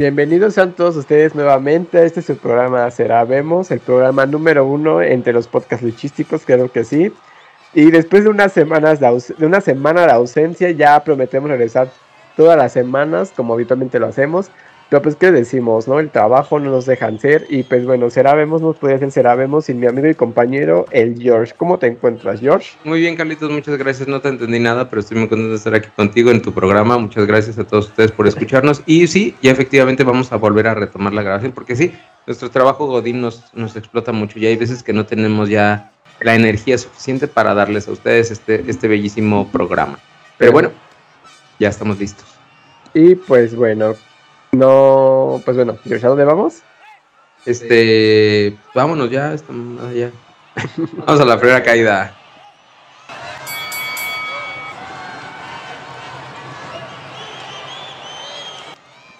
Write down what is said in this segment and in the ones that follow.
Bienvenidos a todos ustedes nuevamente a este su programa Será Vemos, el programa número uno entre los podcasts luchísticos, creo que sí. Y después de unas semanas de una semana de ausencia, ya prometemos regresar todas las semanas, como habitualmente lo hacemos. Pero pues, ¿qué decimos, no? El trabajo no nos dejan ser. Y pues bueno, será vemos, no puede ser será vemos sin mi amigo y compañero, el George. ¿Cómo te encuentras, George? Muy bien, Carlitos, muchas gracias. No te entendí nada, pero estoy muy contento de estar aquí contigo en tu programa. Muchas gracias a todos ustedes por escucharnos. Y sí, ya efectivamente vamos a volver a retomar la grabación, porque sí, nuestro trabajo Godín nos, nos explota mucho. Y hay veces que no tenemos ya la energía suficiente para darles a ustedes este, este bellísimo programa. Pero bueno, ya estamos listos. Y pues bueno, no, pues bueno, ¿a dónde vamos? Este, vámonos ya, estamos allá. vamos a la primera caída.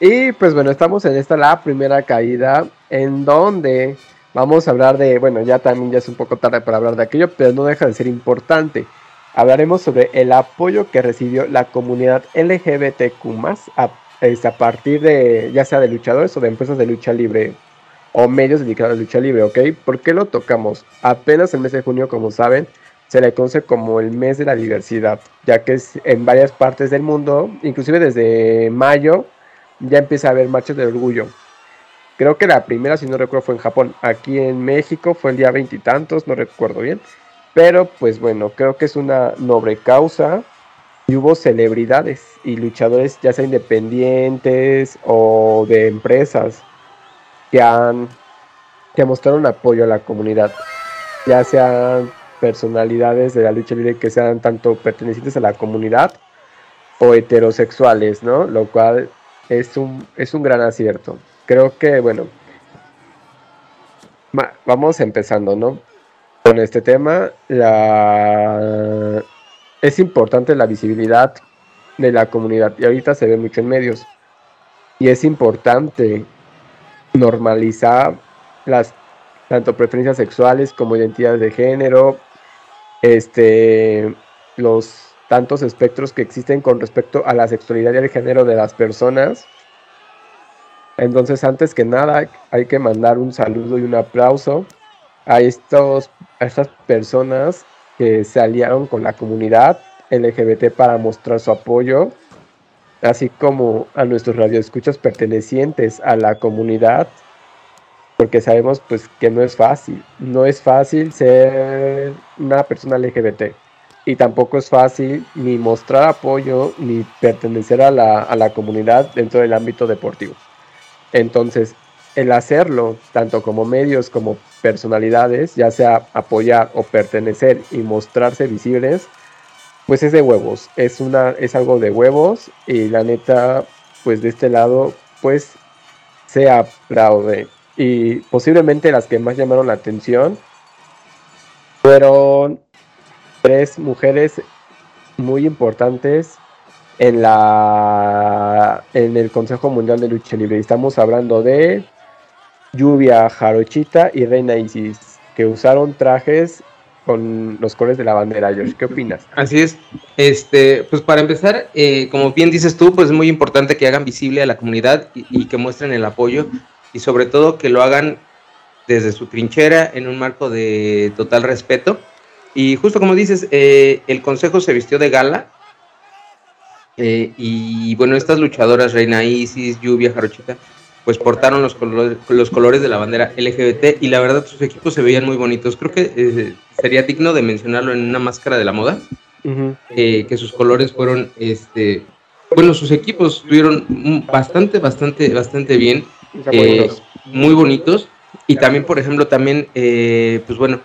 Y pues bueno, estamos en esta la primera caída en donde vamos a hablar de, bueno, ya también ya es un poco tarde para hablar de aquello, pero no deja de ser importante. Hablaremos sobre el apoyo que recibió la comunidad LGBTQ a este, a partir de, ya sea de luchadores o de empresas de lucha libre o medios dedicados a la lucha libre, ¿ok? ¿Por qué lo tocamos? Apenas el mes de junio, como saben, se le conoce como el mes de la diversidad, ya que es en varias partes del mundo, inclusive desde mayo, ya empieza a haber marchas de orgullo. Creo que la primera, si no recuerdo, fue en Japón. Aquí en México fue el día veintitantos, no recuerdo bien. Pero pues bueno, creo que es una noble causa hubo celebridades y luchadores, ya sea independientes o de empresas, que han que mostraron apoyo a la comunidad, ya sean personalidades de la lucha libre que sean tanto pertenecientes a la comunidad o heterosexuales, ¿no? Lo cual es un, es un gran acierto. Creo que, bueno, vamos empezando, ¿no? Con este tema, la, es importante la visibilidad de la comunidad y ahorita se ve mucho en medios. Y es importante normalizar las tanto preferencias sexuales como identidades de género, este, los tantos espectros que existen con respecto a la sexualidad y el género de las personas. Entonces, antes que nada, hay que mandar un saludo y un aplauso a, estos, a estas personas que se aliaron con la comunidad LGBT para mostrar su apoyo, así como a nuestros radioescuchas pertenecientes a la comunidad, porque sabemos pues que no es fácil, no es fácil ser una persona LGBT y tampoco es fácil ni mostrar apoyo ni pertenecer a la, a la comunidad dentro del ámbito deportivo. Entonces, el hacerlo, tanto como medios como personalidades, ya sea apoyar o pertenecer y mostrarse visibles, pues es de huevos, es una es algo de huevos y la neta pues de este lado pues se aplaude y posiblemente las que más llamaron la atención fueron tres mujeres muy importantes en la en el Consejo Mundial de Lucha Libre. Estamos hablando de Lluvia Jarochita y Reina Isis, que usaron trajes con los colores de la bandera, George. ¿Qué opinas? Así es. Este, pues para empezar, eh, como bien dices tú, pues es muy importante que hagan visible a la comunidad y, que muestren el apoyo y sobre todo que lo hagan desde su trinchera en un marco de total respeto. Y justo como dices, eh, el consejo se vistió de gala. Eh, y bueno, estas luchadoras, Reina Isis, Lluvia, Jarochita, pues portaron los colores, los colores de la bandera LGBT y la verdad sus equipos se veían muy bonitos. Creo que eh, sería digno de mencionarlo en una máscara de la moda, eh, que sus colores fueron, este, bueno, sus equipos estuvieron bastante, bastante, bastante bien, eh, muy bonitos. Y también, por ejemplo, también, pues bueno,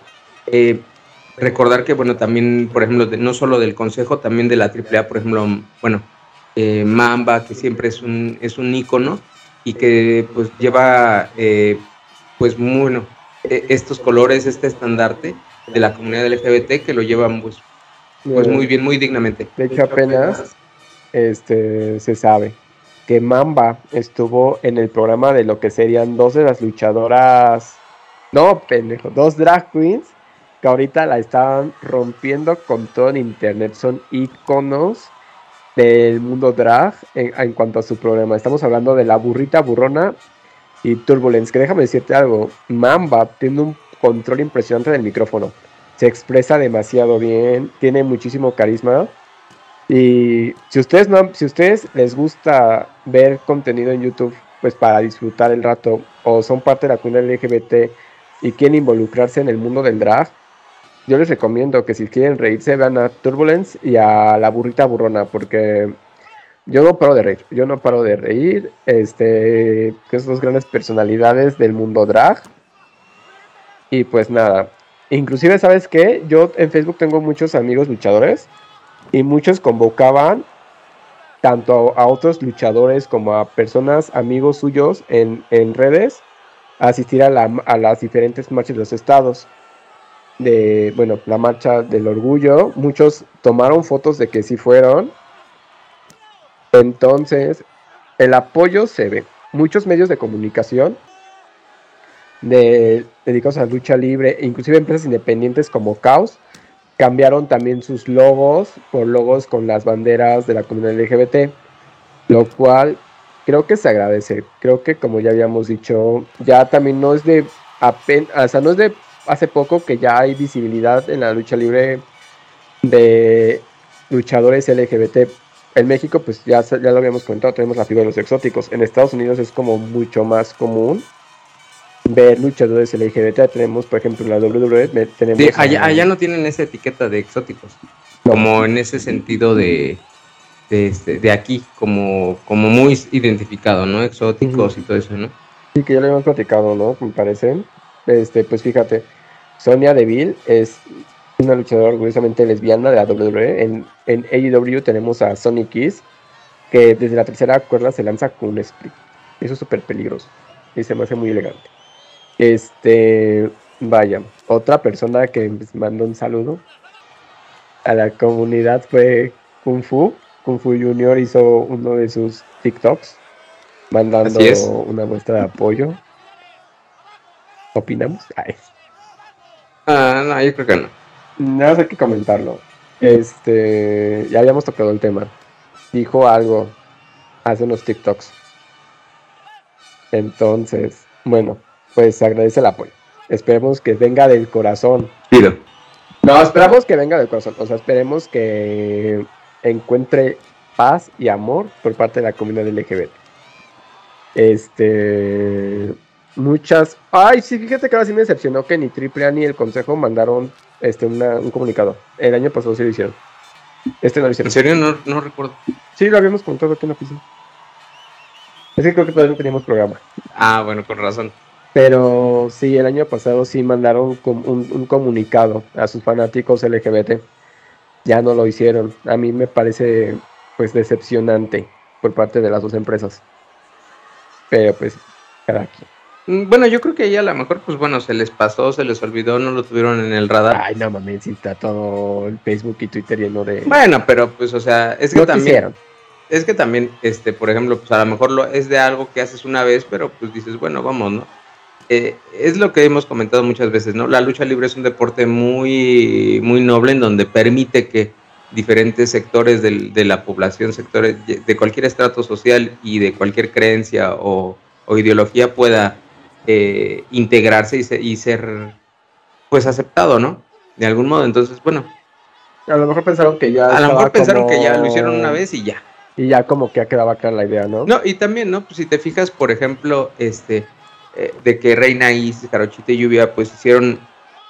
recordar que, bueno, también, por ejemplo, no solo del Consejo, también de la AAA, por ejemplo, bueno, Mamba, que siempre es un, es un ícono, y que pues lleva eh, pues bueno e, estos colores, este estandarte de la comunidad LGBT que lo llevan pues, pues muy bien, muy dignamente. De hecho apenas este se sabe que Mamba estuvo en el programa de lo que serían dos de las luchadoras, no pendejo, dos drag queens que ahorita la estaban rompiendo con todo en internet, son iconos del mundo drag en, cuanto a su programa. Estamos hablando de la burrita burrona y Turbulence. Que déjame decirte algo, Mamba tiene un control impresionante del micrófono. Se expresa demasiado bien, tiene muchísimo carisma. Y si ustedes no, si ustedes les gusta ver contenido en YouTube, pues para disfrutar el rato, o son parte de la comunidad LGBT y quieren involucrarse en el mundo del drag, yo les recomiendo que si quieren reírse vean a Turbulence y a la burrita burrona, porque yo no paro de reír, yo no paro de reír, este, que son dos grandes personalidades del mundo drag. Y pues nada, inclusive sabes qué, yo en Facebook tengo muchos amigos luchadores y muchos convocaban tanto a, otros luchadores como a personas, amigos suyos en, en redes, a asistir a, la, a las diferentes marchas de los estados de, bueno, la marcha del orgullo. Muchos tomaron fotos de que sí fueron. Entonces, el apoyo se ve. Muchos medios de comunicación de, dedicados a la lucha libre, e inclusive empresas independientes como Caos, cambiaron también sus logos por logos con las banderas de la comunidad LGBT, lo cual creo que se agradece. Creo que como ya habíamos dicho, ya también no es de apenas, o sea, no es de hace poco que ya hay visibilidad en la lucha libre de luchadores LGBT. En México, pues ya, ya lo habíamos comentado, tenemos la figura de los exóticos. En Estados Unidos es como mucho más común ver luchadores LGBT. Tenemos, por ejemplo, en la WWE. Tenemos allá, no tienen esa etiqueta de exóticos. Como en ese sentido de, de, este, aquí, como, como muy identificado, ¿no? Exóticos y todo eso, ¿no? Sí, que ya lo hemos platicado, ¿no? Me parece. Este, pues fíjate, Sonia Deville es una luchadora orgullosamente lesbiana de la WWE. En, en AEW tenemos a Sonny Kiss, que desde la tercera cuerda se lanza con un split. Eso es súper peligroso y se me hace muy elegante. Este, vaya, otra persona que mandó un saludo a la comunidad fue Kung Fu. Kung Fu Junior hizo uno de sus TikToks mandando una muestra de apoyo. ¿Opinamos? Ay. Ah, no, yo creo que no. Nada más hay que comentarlo. Este, ya habíamos tocado el tema. Dijo algo hace unos TikToks. Entonces, bueno, pues agradece el apoyo. Esperemos que venga del corazón. Pido. No, esperamos que venga del corazón. O sea, esperemos que encuentre paz y amor por parte de la comunidad LGBT. Este, muchas. Ay, sí, fíjate que ahora sí me decepcionó que ni AAA ni el Consejo mandaron este un comunicado. El año pasado sí lo hicieron. Este no lo hicieron. ¿En serio? No, no recuerdo. Sí, lo habíamos contado aquí en la oficina. Es que creo que todavía no teníamos programa. Ah, bueno, con razón. Pero sí, el año pasado sí mandaron un, un comunicado a sus fanáticos LGBT. Ya no lo hicieron. A mí me parece pues decepcionante por parte de las dos empresas. Pero pues, cada quien. Mm, bueno, yo creo que ella a lo mejor, pues bueno, se les pasó, se les olvidó, no lo tuvieron en el radar. Ay, no mames, si está todo el Facebook y Twitter lleno de. Bueno, pero pues, o sea, es que también. Es que también, este, por ejemplo, pues a lo mejor lo, es de algo que haces una vez, pero pues dices, bueno, vamos, ¿no? Eh, es lo que hemos comentado muchas veces, ¿no? La lucha libre es un deporte muy, muy noble en donde permite que diferentes sectores de la población, sectores de cualquier estrato social y de cualquier creencia o, o ideología pueda eh, integrarse y, ser pues aceptado, ¿no? De algún modo, entonces, bueno. A lo mejor pensaron que ya... A lo mejor pensaron que ya lo hicieron una vez y ya. Y ya como que ya quedaba clara la idea, ¿no? No, y también, ¿no? Pues si te fijas, por ejemplo, este, eh, de que Reina y Jarochita y Lluvia, pues hicieron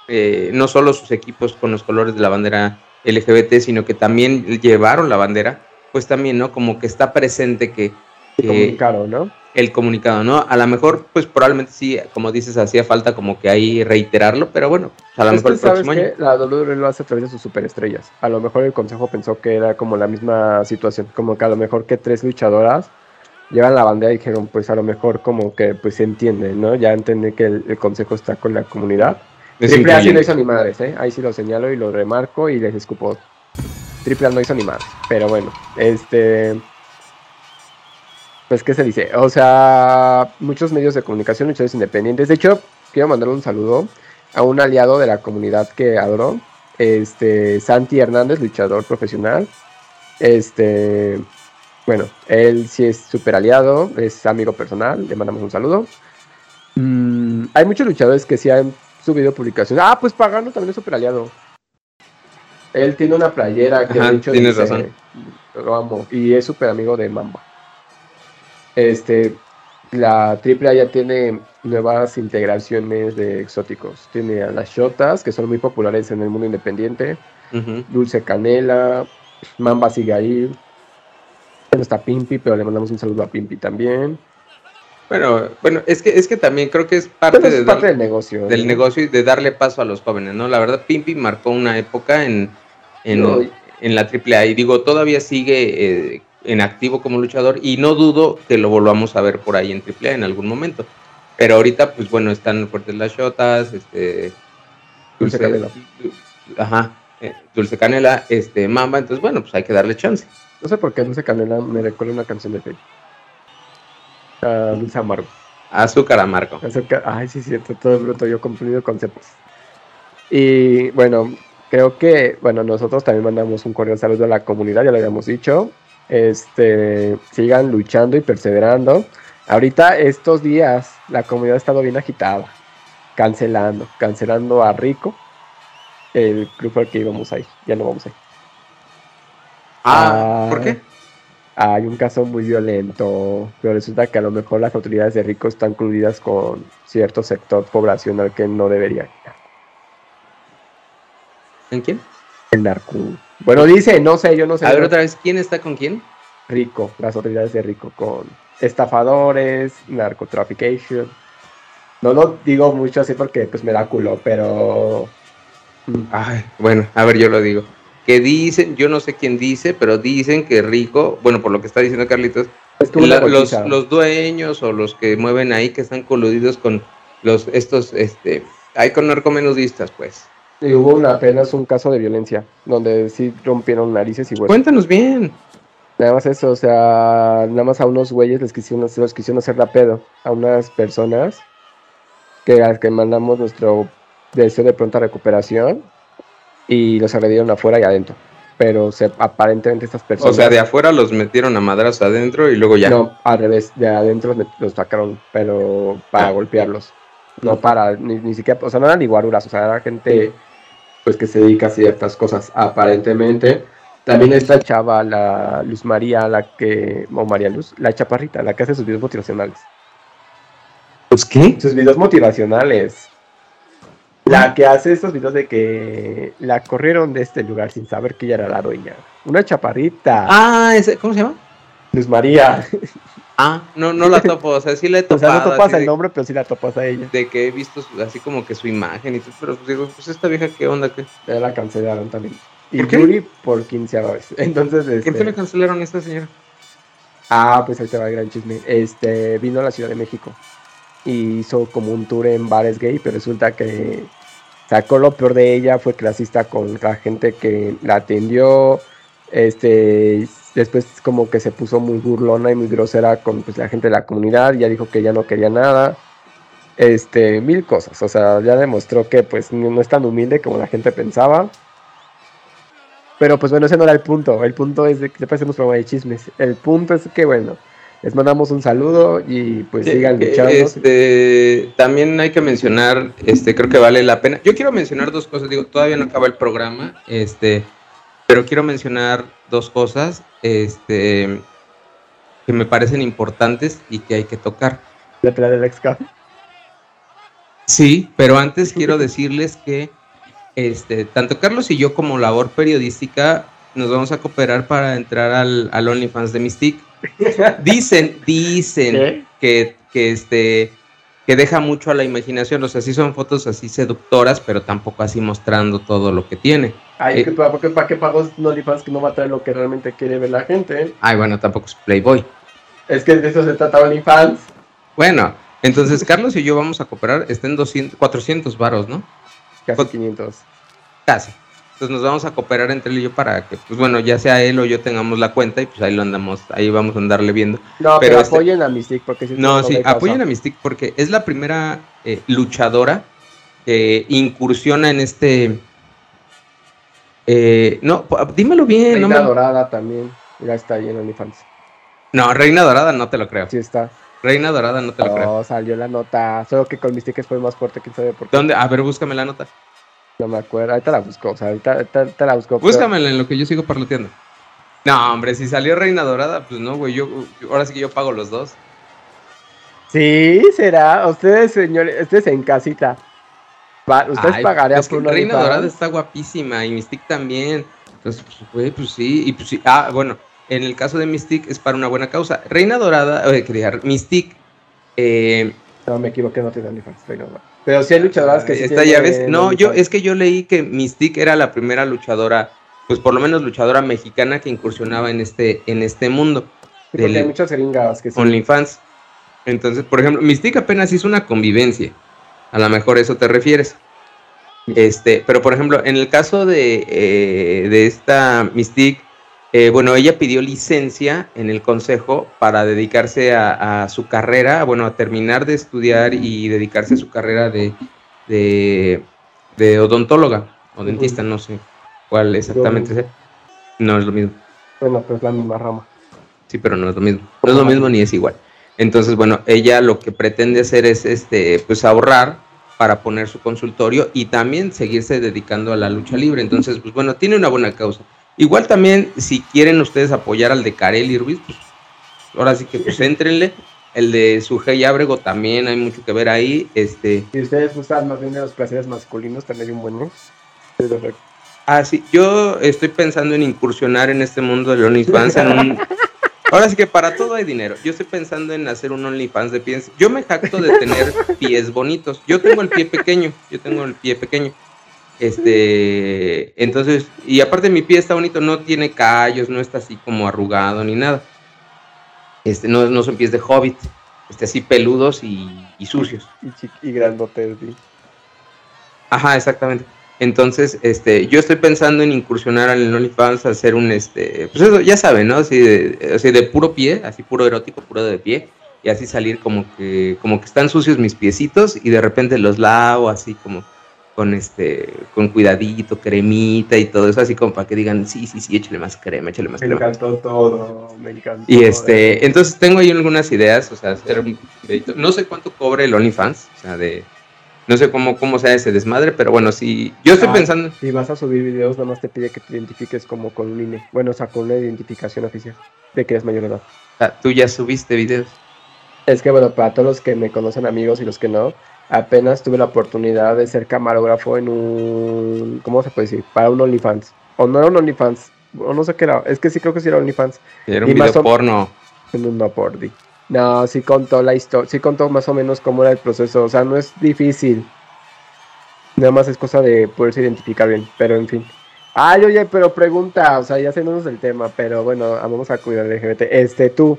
eh, no solo sus equipos con los colores de la bandera LGBT, sino que también llevaron la bandera, pues también, ¿no? Como que está presente que... que ¿no? El comunicado, ¿no? A lo mejor, pues probablemente sí, como dices, hacía falta como que ahí reiterarlo, pero bueno, a lo mejor el próximo año. La WWE lo hace a través de sus superestrellas. A lo mejor el consejo pensó que era como la misma situación, como que a lo mejor que tres luchadoras llevan la bandera y dijeron, pues a lo mejor como que pues se entiende, ¿no? Ya entendí que el, consejo está con la comunidad. Triple A sí no hizo ni madres, ¿eh? Ahí sí lo señalo y lo remarco y les escupo. Triple A no hizo ni madres, pero bueno, este pues, ¿qué se dice? O sea, muchos medios de comunicación, muchos independientes. De hecho, quiero mandar un saludo a un aliado de la comunidad que adoro, este, Santi Hernández, luchador profesional, Este, bueno, él sí es súper aliado, es amigo personal, le mandamos un saludo. Mm, hay muchos luchadores que sí han subido publicaciones. Ah, pues Pagano también es súper aliado. Él tiene una playera que Ajá, de hecho tienes dice, razón. lo amo, y es súper amigo de Mamba. Este, la AAA ya tiene nuevas integraciones de exóticos. Tiene a las shotas, que son muy populares en el mundo independiente. Dulce Canela, Mamba. Ya no está Pimpi, pero le mandamos un saludo a Pimpi también. Bueno, bueno, es que, es que también creo que es parte, de del negocio. del ¿no? negocio y de darle paso a los jóvenes, ¿no? La verdad, Pimpi marcó una época en, en, No, en la AAA y digo, todavía sigue eh, en activo como luchador y no dudo que lo volvamos a ver por ahí en AAA en algún momento. Pero ahorita, pues bueno, están fuertes las shotas, este... Dulce Canela. Ajá, eh, Dulce Canela, este, Mamba, entonces bueno, pues hay que darle chance. No sé por qué Dulce Canela me recuerda una canción de Fey. Ah, Dulce Amargo. Azúcar a Marco. Acerca- Ay, sí, cierto, todo bruto, yo confundido conceptos. Y bueno, creo que, bueno, nosotros también mandamos un cordial saludo a la comunidad, ya lo habíamos dicho. Este, sigan luchando y perseverando. Ahorita, estos días, la comunidad ha estado bien agitada, cancelando, cancelando a Rico, el grupo al que íbamos ahí, ya no vamos ahí. Ah, ¿por Ah. qué? Hay un caso muy violento, pero resulta que a lo mejor las autoridades de Rico están coludidas con cierto sector poblacional que no debería. ¿En quién? El narco. Bueno, dice, no sé, yo no sé. A ver otra vez, ¿quién está con quién? Rico, las autoridades de Rico con estafadores, narcotrafication. No lo digo mucho así porque pues me da culo, pero mm, Ay, bueno, a ver, yo lo digo. Que dicen, yo no sé quién dice, pero dicen que Rico, bueno, por lo que está diciendo Carlitos, es como una la- los, los dueños o los que mueven ahí que están coludidos con los estos, este, hay con narcomenudistas, pues. Y hubo una, apenas un caso de violencia donde sí rompieron narices y huesos. Cuéntanos bien. Nada más eso, o sea, nada más a unos güeyes les quisieron, los quisieron hacer la pedo. A unas personas que a las que mandamos nuestro deseo de pronta recuperación y los agredieron afuera y adentro. Pero aparentemente estas personas. O sea, de afuera los metieron a madras adentro y luego ya. No, al revés, de adentro los, met- los sacaron, pero para Ah. golpearlos. No para, ni, ni siquiera, o sea, no eran ni guaruras, o sea, era gente pues que se dedica a ciertas cosas, aparentemente. También esta chava, la Luz María, la que, o María Luz, la chaparrita, la que hace sus videos motivacionales. Pues qué? Sus videos motivacionales. La que hace estos videos de que la corrieron de este lugar sin saber que ella era la dueña. Una chaparrita. Ah, ese, ¿cómo se llama? Luz María. Ah, no, no la topo, o sea, sí la he O topado. sea, no topas el de- nombre, pero sí la topas a ella. de que he visto su- así como que su imagen y todo, pero pues digo, pues esta vieja, ¿qué onda? ¿Qué? Ya la cancelaron también. Y ¿Por qué? Yuri por quinceava vez. Entonces, ¿Por qué este, le cancelaron a esta señora? ah, pues ahí te va el gran chisme. Este, vino a la Ciudad de México y hizo como un tour en bares gay, pero resulta que sacó lo peor de ella, fue clasista con la gente que la atendió. Este, después como que se puso muy burlona y muy grosera con pues, la gente de la comunidad, ya dijo que ya no quería nada. Este, mil cosas, o sea, ya demostró que pues no es tan humilde como la gente pensaba. Pero pues bueno, ese no era el punto. El punto es de que siempre hacemos programa de chismes. El punto es que bueno, les mandamos un saludo y pues Sí, sigan que, luchando. Este, también hay que mencionar, este, creo que vale la pena. Yo quiero mencionar dos cosas, digo, todavía no acaba el programa, este, pero quiero mencionar dos cosas, este, que me parecen importantes y que hay que tocar. La pelea del ex Sí, pero antes quiero decirles que este, tanto Carlos y yo como labor periodística nos vamos a cooperar para entrar al, al OnlyFans de Mystique. Dicen, dicen ¿Qué? que, que este que deja mucho a la imaginación, o sea, sí son fotos así seductoras, pero tampoco así mostrando todo lo que tiene. Ay, Eh, que ¿para qué, para qué pagos OnlyFans que no va a traer lo que realmente quiere ver la gente? Ay, bueno, tampoco es Playboy. Es que de eso se trata OnlyFans. Bueno, entonces Carlos y yo vamos a cooperar, está en 200, 400 varos, ¿no? Casi Pues- 500. Casi. Entonces nos vamos a cooperar entre él y yo para que, pues bueno, ya sea él o yo tengamos la cuenta y pues ahí lo andamos, ahí vamos a andarle viendo. No, pero, Pero este- apoyen a Mystic porque si No, sí, apoyen a Mystique porque es la primera eh, luchadora que incursiona en este Eh, no, dímelo bien. Reina no Dorada también. Ya está ahí en OnlyFans. No, Reina Dorada no te lo creo. Sí está. Reina Dorada no te lo creo. No, salió la nota. Solo que con mis tickets fue más fuerte, quién sabe por qué. ¿Dónde? A ver, búscame la nota. No me acuerdo. Ahorita la busco. O sea, ahorita, la busco. Búscamela en lo que yo sigo parloteando. No, hombre, si salió Reina Dorada, pues no, güey. Yo, ahora sí que yo pago los dos. Sí, será. Ustedes, señores, ustedes en casita. ustedes pagarían por una Reina Dorada está guapísima y Mystic también. Entonces, pues, güey, pues sí. Y pues sí. Ah, bueno, en el caso de Mystic es para una buena causa. Reina Dorada, oye, quería, Mystic. Eh, no, me equivoqué, no tiene OnlyFans, Reina Dorada. Pero sí hay luchadoras que sí. Está, ya ves. No, yo, es que yo leí que Mystic era la primera luchadora pues por lo menos luchadora mexicana que incursionaba en este, en este mundo. Sí, hay muchas gringas que sí. OnlyFans. Entonces, por ejemplo, Mystique apenas hizo una convivencia. A lo mejor eso te refieres. Este, pero por ejemplo, en el caso de, eh, de esta Mystique, eh, bueno, ella pidió licencia en el consejo para dedicarse a, su carrera, bueno, a terminar de estudiar y dedicarse a su carrera de, de, de odontóloga o dentista, no sé cuál exactamente es. No es lo mismo. Bueno, pues la misma rama. Sí, pero no es lo mismo. No es lo mismo ni es igual. Entonces, bueno, ella lo que pretende hacer es este, pues ahorrar para poner su consultorio y también seguirse dedicando a la lucha libre. Entonces, pues bueno, tiene una buena causa. Igual también, si quieren ustedes apoyar al de Carelli Ruiz, pues ahora sí que pues éntrenle. El de Sujei Abrego también hay mucho que ver ahí. Este. Si ustedes gustan más bien de los placeres masculinos, también hay un buen, ¿no? Sí, Ah, sí, yo estoy pensando en incursionar en este mundo del OnlyFans en un... Ahora sí que para todo hay dinero. Yo estoy pensando en hacer un OnlyFans de pies. Yo me jacto de tener pies bonitos. Yo tengo el pie pequeño. Yo tengo el pie pequeño. Este, entonces, y aparte mi pie está bonito, no tiene callos, no está así como arrugado ni nada. Este, no, no son pies de hobbit, este, así peludos y, sucios. Y, y grandotes, sí. Ajá, exactamente. Entonces, este, yo estoy pensando en incursionar al OnlyFans, hacer un, este, pues eso, ya saben, ¿no? Así de, de puro pie, así puro erótico, puro de pie, y así salir como que, como que están sucios mis piecitos y de repente los lavo así como con este, con cuidadito, cremita y todo eso, así como para que digan, sí, sí, sí, échale más crema, échale más crema. Me encantó todo, me encantó. Y este, entonces tengo ahí algunas ideas, o sea, hacer un no sé cuánto cobre el OnlyFans, o sea, de no sé cómo, cómo sea ese desmadre, pero bueno, sí. Yo estoy ah, pensando. Si vas a subir videos, nada más te pide que te identifiques como con un INE. Bueno, o sea, con una identificación oficial de que eres mayor de edad. Ah, tú ya subiste videos. Es que bueno, para todos los que me conocen amigos y los que no, apenas tuve la oportunidad de ser camarógrafo en un. ¿Cómo se puede decir? Para un OnlyFans. O no era un OnlyFans. O no sé qué era. Es que sí creo que sí era OnlyFans. Era un video porno. En un no porno. No, sí contó la historia, sí contó más o menos cómo era el proceso, o sea, no es difícil. Nada más es cosa de poderse identificar bien, pero en fin. Ay, oye, pero pregunta, o sea, ya sabemos del tema, pero bueno, vamos a cuidar de LGBT. Este, tú,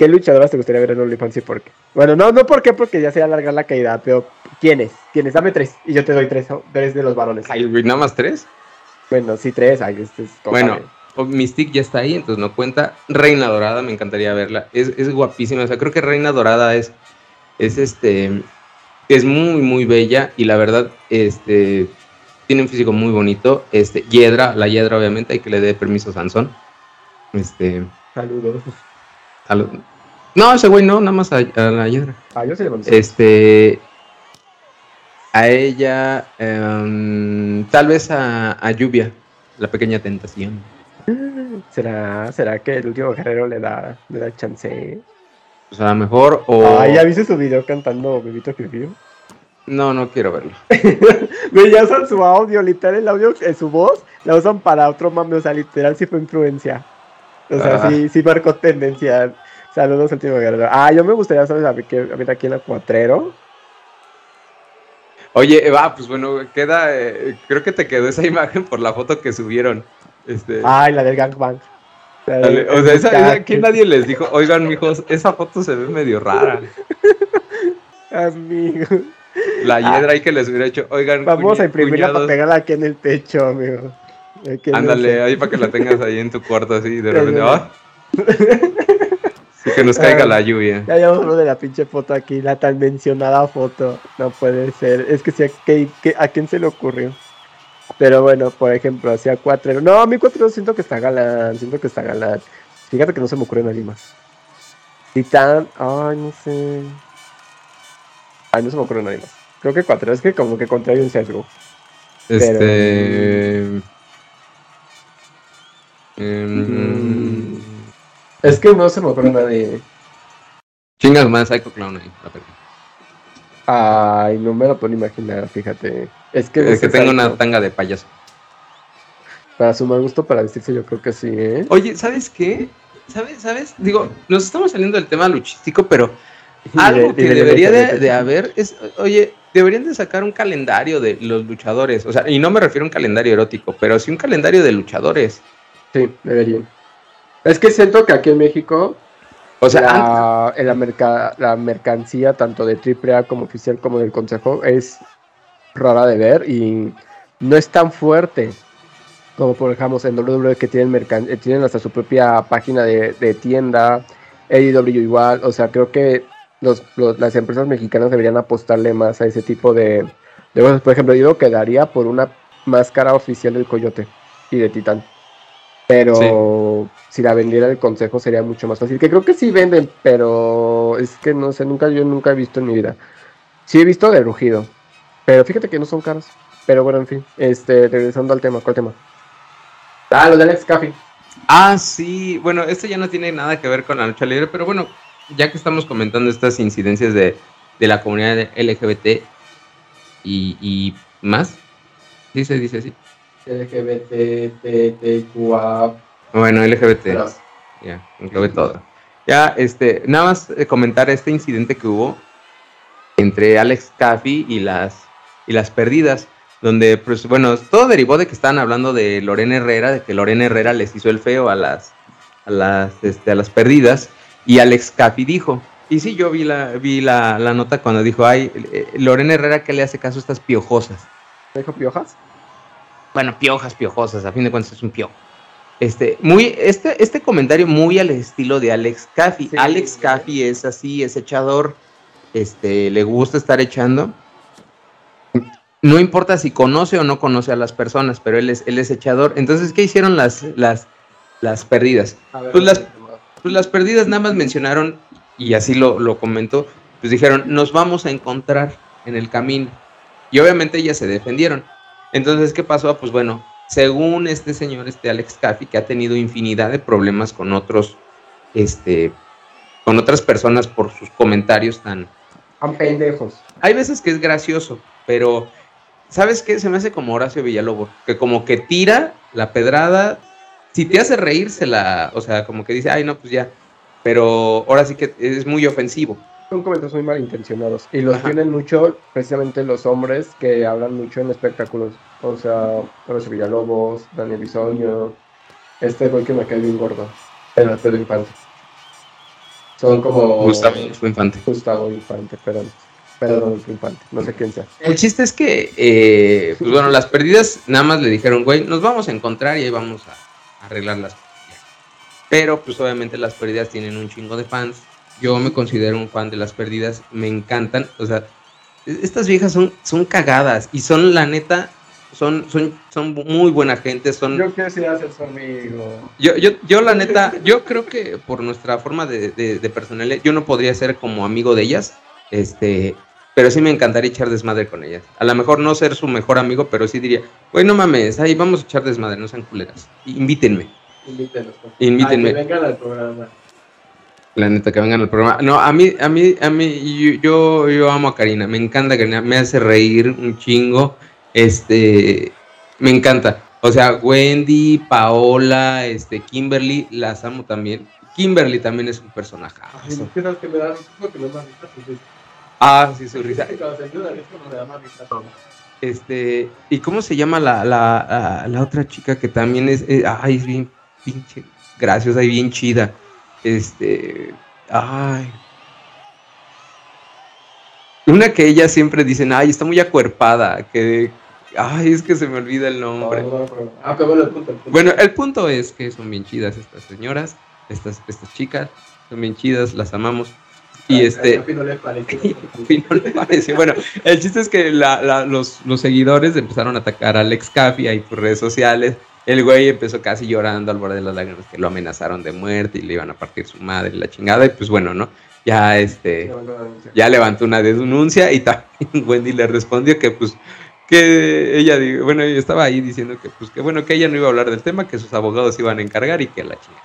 ¿qué luchadoras te gustaría ver en OnlyFans y por qué? Bueno, no, no por qué, porque ya se va a alargar la caída, pero ¿quiénes? ¿Quiénes? Dame tres, y yo te doy tres, tres de los varones. Ay, ¿nada más tres? Bueno, sí, tres, ay, este es Bueno, Mystic ya está ahí, entonces no cuenta. Reina Dorada, me encantaría verla. Es, guapísima. O sea, creo que Reina Dorada es, es este, es muy, muy bella y la verdad, este, tiene un físico muy bonito. Este, Hiedra, la Hiedra, obviamente, hay que le dé permiso a Sansón. Este. Saludos. No, ese güey no, nada más a, la Hiedra. Ah, yo sí le Este. A ella, em, tal vez a, a Lluvia, la pequeña tentación. ¿Será, ¿Será que el último guerrero le da, le da chance? Pues a lo mejor o... Ah, ¿ya viste su video cantando Bebito Piu No, no quiero verlo. ya usan su audio, literal el audio, en su voz, la usan para otro mame, o sea, literal sí fue influencia. O sea, sí, sí marcó tendencia. Saludos, último guerrero. Ah, yo me gustaría saber a ver, aquí en la Cuatrero. Oye, va, pues bueno, queda, eh, creo que te quedó esa imagen por la foto que subieron. Este... Ay, la del gangbang. o sea, esa, aquí nadie les dijo, oigan, mijos, esa foto se ve medio rara. Amigo. La hiedra ahí que les hubiera hecho, oigan. Vamos a imprimirla para pegarla aquí en el techo, amigo. Ándale, ahí para que la tengas ahí en tu cuarto así, de repente, ¡ah! que nos caiga la lluvia. Ya llevamos uno de la pinche foto aquí, la tan mencionada foto. No puede ser. Es que si a, ¿a quién se le ocurrió? Pero bueno, por ejemplo, hacia cuatro. No, mi cuatro siento que está galán. Siento que está galán. Fíjate que no se me ocurre nadie más. Titán. Ay, no sé. Ay, no se me ocurre nadie más. Creo que cuatro. Es que como que contrae un sesgo. Este. Mm. Es que no se me ocurre nadie. Chingas más, Psycho Clown ahí, la película. Ay, no me lo puedo imaginar, fíjate. Es que, Es que tengo una tanga de payaso. Para su mal gusto para vestirse, yo creo que sí, ¿eh? Oye, ¿sabes qué? ¿Sabes? ¿Sabes? Digo, nos estamos saliendo del tema luchístico, pero algo que de- debería de- de, de haber es, oye, deberían de sacar un calendario de los luchadores. O sea, y no me refiero a un calendario erótico, pero sí un calendario de luchadores. Sí, deberían. Es que siento que aquí en México O sea, la, en la, merca- la mercancía tanto de AAA como oficial como del consejo es rara de ver y no es tan fuerte como por ejemplo en WWE que tienen, mercan- eh, tienen hasta su propia página de, de tienda, AEW igual, o sea, creo que los, los- las empresas mexicanas deberían apostarle más a ese tipo de, de cosas. Por ejemplo, yo quedaría por una máscara oficial del Coyote y de Titán. Pero si la vendiera el consejo sería mucho más fácil. Que creo que sí venden, pero es que no sé, nunca yo nunca he visto en mi vida. Sí he visto de rugido, pero fíjate que no son caros. Pero bueno, en fin, este, regresando al tema, ¿cuál tema? Ah, lo de Alex Caffey. Ah, sí. Bueno, esto ya no tiene nada que ver con la lucha libre, pero bueno, ya que estamos comentando estas incidencias de, de la comunidad LGBT y, y más, se dice así. LGBTQA. Bueno, LGBT. Ya, englobe todo. Ya, este, nada más eh, comentar este incidente que hubo entre Alex Caffey y las, y las perdidas, donde, pues, bueno, todo derivó de que estaban hablando de Lorena Herrera, de que Lorena Herrera les hizo el feo a las, a las, este, a las perdidas, y Alex Caffey dijo, y sí, yo vi la, vi la, la nota cuando dijo, ay, eh, Lorena Herrera, ¿qué le hace caso a estas piojosas? ¿Me dijo piojas? Bueno, piojas, piojosas, a fin de cuentas es un piojo. Este, muy, este, este comentario muy al estilo de Alex Caffey. Sí. Alex Caffey es así, es echador, este, le gusta estar echando. No importa si conoce o no conoce a las personas, pero él es, él es echador. Entonces, ¿qué hicieron las, las, las perdidas? Ver, Pues las- Pues las perdidas nada más mencionaron, y así lo, lo comentó, pues dijeron, nos vamos a encontrar en el camino. Y obviamente ellas se defendieron. Entonces, ¿qué pasó? Pues bueno, según este señor, este Alex Caffey, que ha tenido infinidad de problemas con otros, este, con otras personas por sus comentarios tan... Son pendejos. Hay veces que es gracioso, pero ¿sabes qué? Se me hace como Horacio Villalobos, que como que tira la pedrada, si te hace reír, se la, o sea, como que dice, ay, no, pues ya, pero ahora sí que es muy ofensivo. Son comentarios muy malintencionados. Y los Ajá. tienen mucho, precisamente los hombres que hablan mucho en espectáculos. O sea, Horacio Villalobos, Daniel Bisoño. Este güey que me cae bien gordo. El Pedro Infante. Son como. Gustavo infante. Gustavo Infante, perdón. Perdón, Infante. No sé quién sea. El chiste es que, eh, pues bueno, las perdidas nada más le dijeron, güey, nos vamos a encontrar y ahí vamos a arreglarlas. Pero, pues obviamente las perdidas tienen un chingo de fans. Yo me considero un fan de las perdidas, me encantan. O sea, e- estas viejas son, son cagadas y son, la neta, son, son, son muy buena gente. Son, Yo quiero ser su amigo. yo, yo, yo la neta, yo creo que por nuestra forma de, de, de personalidad, yo no podría ser como amigo de ellas, este, pero sí me encantaría echar desmadre con ellas. A lo mejor no ser su mejor amigo, pero sí diría, güey, no mames, ahí vamos a echar desmadre, no sean culeras. Invítenme, favor. Invítenme. Vengan al programa. La neta, que vengan al programa. No, a mí, a mí, a mí, yo, yo, amo a Karina, me encanta Karina, me hace reír un chingo, este, me encanta. O sea, Wendy, Paola, este, Kimberly, las amo también. Kimberly también es un personaje. Ay, ¿qué tal que me da risa? que me da risa, pues, Ah, sí, su risa. Este, ¿y cómo se llama la, la, la, la otra chica que también es, eh, ay, es bien pinche graciosa y bien chida? Este, ay. Una que ellas siempre dicen, ay, está muy acuerpada, que, ay, es que se me olvida el nombre. Ah, pero bueno, el punto, el punto. Bueno, el punto es que son bien chidas estas señoras, estas, estas chicas, son bien chidas, las amamos. Y este. A no le. Bueno, el chiste es que los, los, seguidores empezaron a atacar a Alex Caffey ahí por redes sociales. El güey empezó casi llorando al borde de las lágrimas que lo amenazaron de muerte y le iban a partir su madre y la chingada. Y pues bueno, ¿no? Ya este. Ya levantó una denuncia y también Wendy le respondió que pues que ella, bueno, ella estaba ahí diciendo que, pues, que bueno, que ella no iba a hablar del tema, que sus abogados iban a encargar y que la chica.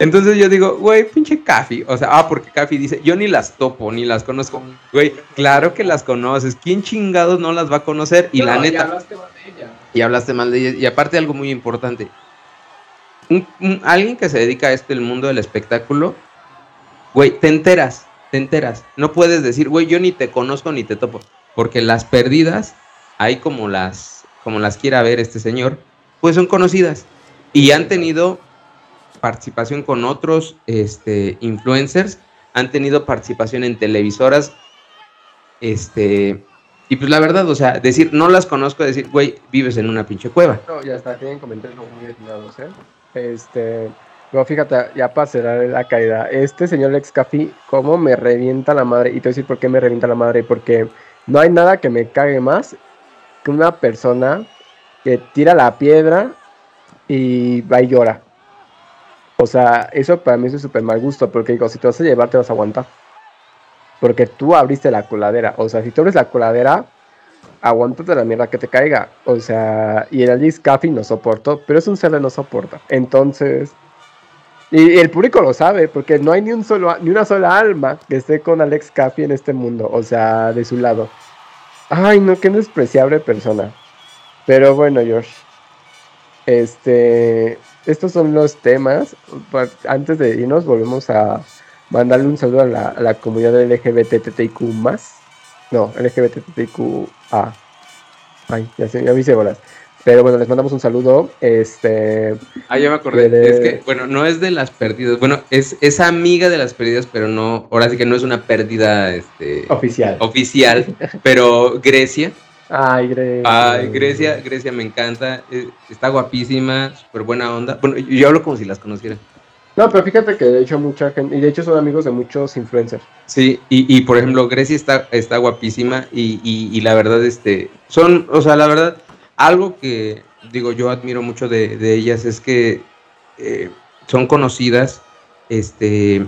Entonces yo digo, güey, pinche Cafi. O sea, ah, porque Cafi dice, yo ni las topo, ni las conozco. Güey, claro que las conoces. ¿Quién chingados no las va a conocer? Y la neta. Y hablaste mal de ella. Y hablaste mal de ella. Y aparte, algo muy importante. alguien que se dedica a esto, el mundo del espectáculo, güey, te enteras, te enteras. No puedes decir, güey, yo ni te conozco ni te topo. Porque las perdidas ahí como las, como las quiera ver este señor, pues son conocidas y han tenido participación con otros este, influencers, han tenido participación en televisoras, este, y pues la verdad, o sea, decir, no las conozco, decir, güey, vives en una pinche cueva. No, ya está, tienen comentarios muy atinados, ¿eh? Este, no, fíjate, ya para cerrar la caída, este señor Lex Café, ¿cómo me revienta la madre? Y te voy a decir por qué me revienta la madre, porque no hay nada que me cague más que una persona que tira la piedra y va y llora. O sea, eso para mí es súper mal gusto, porque digo, si te vas a llevar, te vas a aguantar. Porque tú abriste la coladera. O sea, si tú abres la coladera, aguántate la mierda que te caiga. O sea, y el Alice Caffey no soportó, pero es un ser no soporta. Entonces, y, el público lo sabe, porque no hay ni un solo, ni una sola alma que esté con Alex Caffey en este mundo. O sea, de su lado. Ay, no, qué despreciable persona. Pero bueno, George. Este, estos son los temas. Antes de irnos, volvemos a mandarle un saludo a la, a la comunidad LGBTTIQ No, LGBTTIQA. Ay, ya, se, ya me hice bolas. Pero bueno, les mandamos un saludo. Este. Ah, ya me acordé. Es que, bueno, no es de las pérdidas. Bueno, es, es amiga de las pérdidas, pero no. Ahora sí que no es una pérdida este, oficial. Oficial. pero Grecia. Ay, Grecia. Ay, Grecia, Grecia me encanta. Eh, está guapísima, súper buena onda. Bueno, yo hablo como si las conociera. No, pero fíjate que de hecho mucha gente, y de hecho son amigos de muchos influencers. Sí, y, y por ejemplo, Grecia está, está guapísima y, y, y la verdad, este, son, o sea, la verdad, algo que digo yo admiro mucho de, ellas es que eh, son conocidas, este,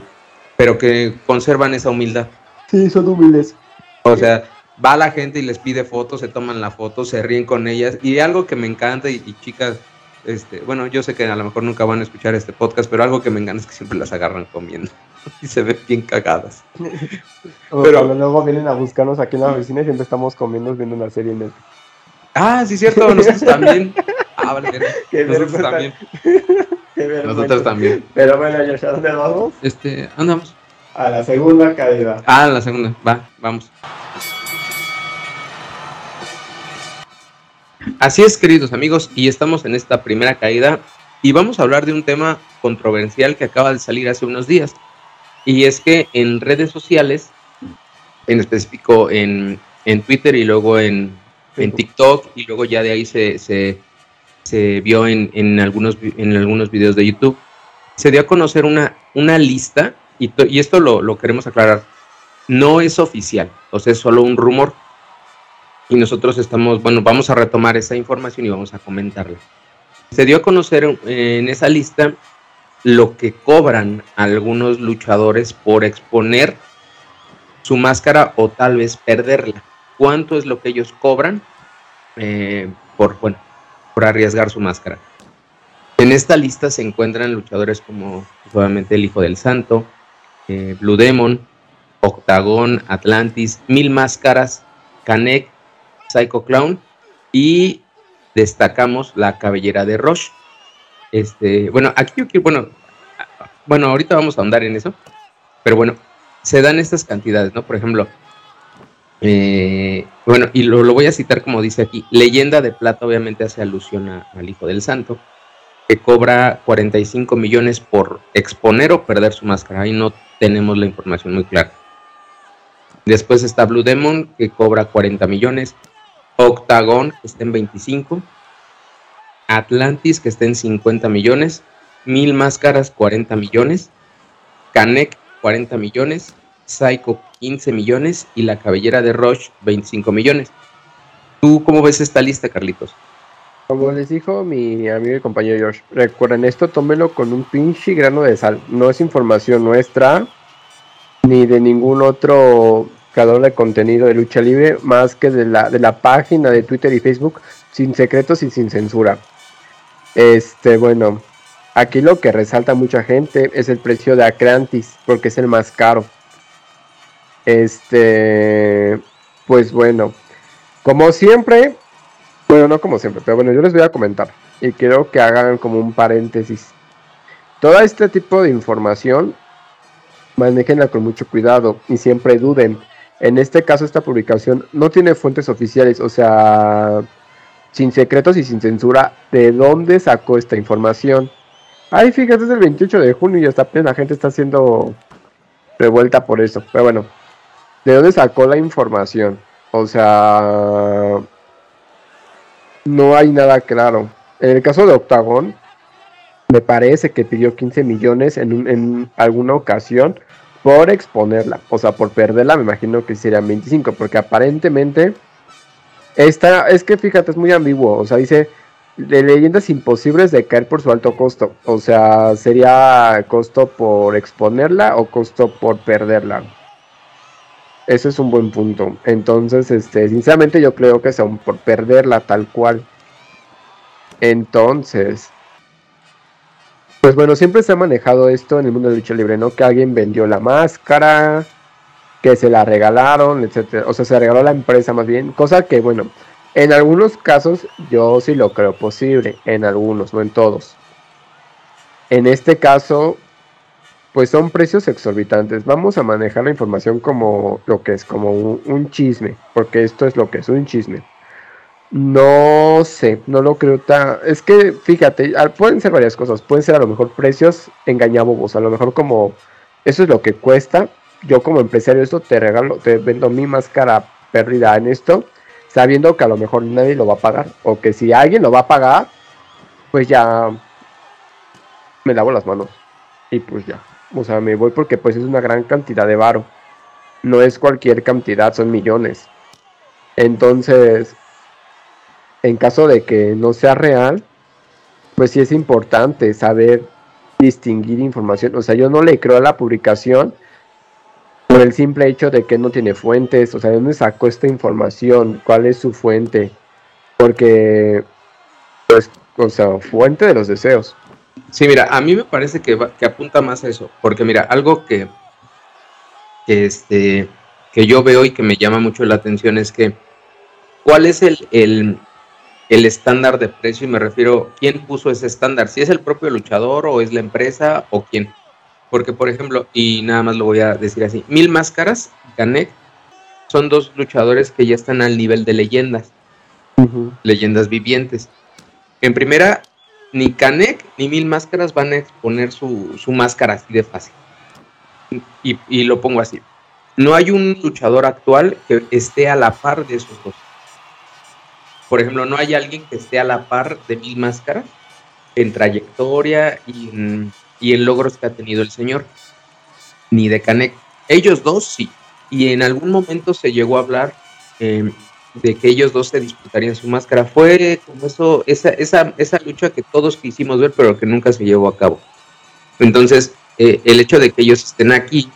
pero que conservan esa humildad. Sí, son humildes. O sea, va la gente y les pide fotos, se toman la foto, se ríen con ellas. Y algo que me encanta, y, chicas, este, bueno, yo sé que a lo mejor nunca van a escuchar este podcast, pero algo que me encanta es que siempre las agarran comiendo y se ven bien cagadas. pero luego vienen a buscarnos aquí en la oficina y siempre estamos comiendo viendo una serie en el Ah, sí, cierto, nosotros también. Ah, vale, nosotros también. nosotros también. Pero bueno, ¿a dónde vamos? Este, andamos. A la segunda caída. Ah, a la segunda, va, vamos. Así es, queridos amigos, y estamos en esta primera caída y vamos a hablar de un tema controversial que acaba de salir hace unos días. Y es que en redes sociales, en específico en, en Twitter y luego en en TikTok y luego ya de ahí se, se, se vio en, en, algunos, en algunos videos de YouTube. Se dio a conocer una, una lista, y, y esto lo, lo, queremos aclarar, no es oficial, o sea, es solo un rumor. Y nosotros estamos, bueno, vamos a retomar esa información y vamos a comentarla. Se dio a conocer en esa lista lo que cobran algunos luchadores por exponer su máscara o tal vez perderla cuánto es lo que ellos cobran eh, por, bueno, por arriesgar su máscara. En esta lista se encuentran luchadores como obviamente el Hijo del Santo, eh, Blue Demon, Octagon, Atlantis, Mil Máscaras, Canek, Psycho Clown y destacamos la cabellera de Roche. Este, bueno, aquí yo quiero, bueno, bueno, ahorita vamos a andar en eso, pero bueno, se dan estas cantidades, ¿no? Por ejemplo, eh, bueno, y lo, voy a citar como dice aquí. Leyenda de Plata obviamente hace alusión al Hijo del Santo, que cobra 45 millones por exponer o perder su máscara. Ahí no tenemos la información muy clara. Después está Blue Demon, que cobra 40 millones. Octagon, que está en 25. Atlantis, que está en 50 millones. Mil Máscaras, 40 millones. Canek, 40 millones. Psycho 15 millones y la cabellera de Rush 25 millones. ¿Tú cómo ves esta lista, Carlitos? Como les dijo mi amigo y compañero George, recuerden esto, tómelo con un pinche grano de sal. No es información nuestra ni de ningún otro de contenido de lucha libre más que de la, de la página de Twitter y Facebook sin secretos y sin censura. Este, bueno, aquí lo que resalta mucha gente es el precio de Acrantis, porque es el más caro. Este, pues bueno, como siempre, bueno, no como siempre, pero bueno, yo les voy a comentar y quiero que hagan como un paréntesis. Todo este tipo de información, manejenla con mucho cuidado y siempre duden. En este caso, esta publicación no tiene fuentes oficiales, o sea, sin secretos y sin censura, ¿de dónde sacó esta información? Ay, fíjate, es el 28 de junio y hasta plena gente está haciendo revuelta por eso. Pero bueno, ¿de dónde sacó la información? O sea, no hay nada claro. En el caso de Octagon, me parece que pidió 15 millones en, en alguna ocasión por exponerla. O sea, por perderla, me imagino que serían 25, porque aparentemente esta, es que fíjate, es muy ambiguo. O sea, dice de leyendas imposibles de caer por su alto costo. O sea, sería costo por exponerla o costo por perderla. Ese es un buen punto. Entonces, este, sinceramente yo creo que son por perderla tal cual. Entonces, pues bueno, siempre se ha manejado esto en el mundo de lucha libre, ¿no? Que alguien vendió la máscara, que se la regalaron, etcétera. O sea, se regaló la empresa más bien. Cosa que, bueno, en algunos casos yo sí lo creo posible. En algunos, no en todos. En este caso, pues son precios exorbitantes. Vamos a manejar la información como lo que es, como un, chisme, porque esto es lo que es un chisme. No sé, no lo creo tan... Es que, fíjate, pueden ser varias cosas. Pueden ser a lo mejor precios engañabobos, a lo mejor como eso es lo que cuesta. Yo como empresario esto te regalo, te vendo mi máscara pérdida en esto, sabiendo que a lo mejor nadie lo va a pagar. O que si alguien lo va a pagar, pues ya me lavo las manos. Y pues ya. O sea, me voy porque pues es una gran cantidad de varo. No es cualquier cantidad, son millones. Entonces, en caso de que no sea real, pues sí es importante saber distinguir información. O sea, yo no le creo a la publicación por el simple hecho de que no tiene fuentes. O sea, ¿de dónde sacó esta información? ¿Cuál es su fuente? Porque, pues, o sea, fuente de los deseos. Sí, mira, a mí me parece que, que apunta más a eso, porque mira, algo que, este, que yo veo y que me llama mucho la atención es que, ¿cuál es el, el, el estándar de precio? Y me refiero, ¿quién puso ese estándar? ¿Si es el propio luchador o es la empresa o quién? Porque, por ejemplo, y nada más lo voy a decir así, Mil Máscaras, Canek, son dos luchadores que ya están al nivel de leyendas, leyendas vivientes. En primera, ni Canek ni Mil Máscaras van a exponer su, máscara así de fácil. Y, lo pongo así. No hay un luchador actual que esté a la par de esos dos. Por ejemplo, no hay alguien que esté a la par de Mil Máscaras en trayectoria y en, logros que ha tenido el señor. Ni de Canek. Ellos dos sí. Y en algún momento se llegó a hablar eh, de que ellos dos se disputarían su máscara. Fue como eso, esa, esa, esa lucha que todos quisimos ver, pero que nunca se llevó a cabo. Entonces, eh, el hecho de que ellos estén aquí,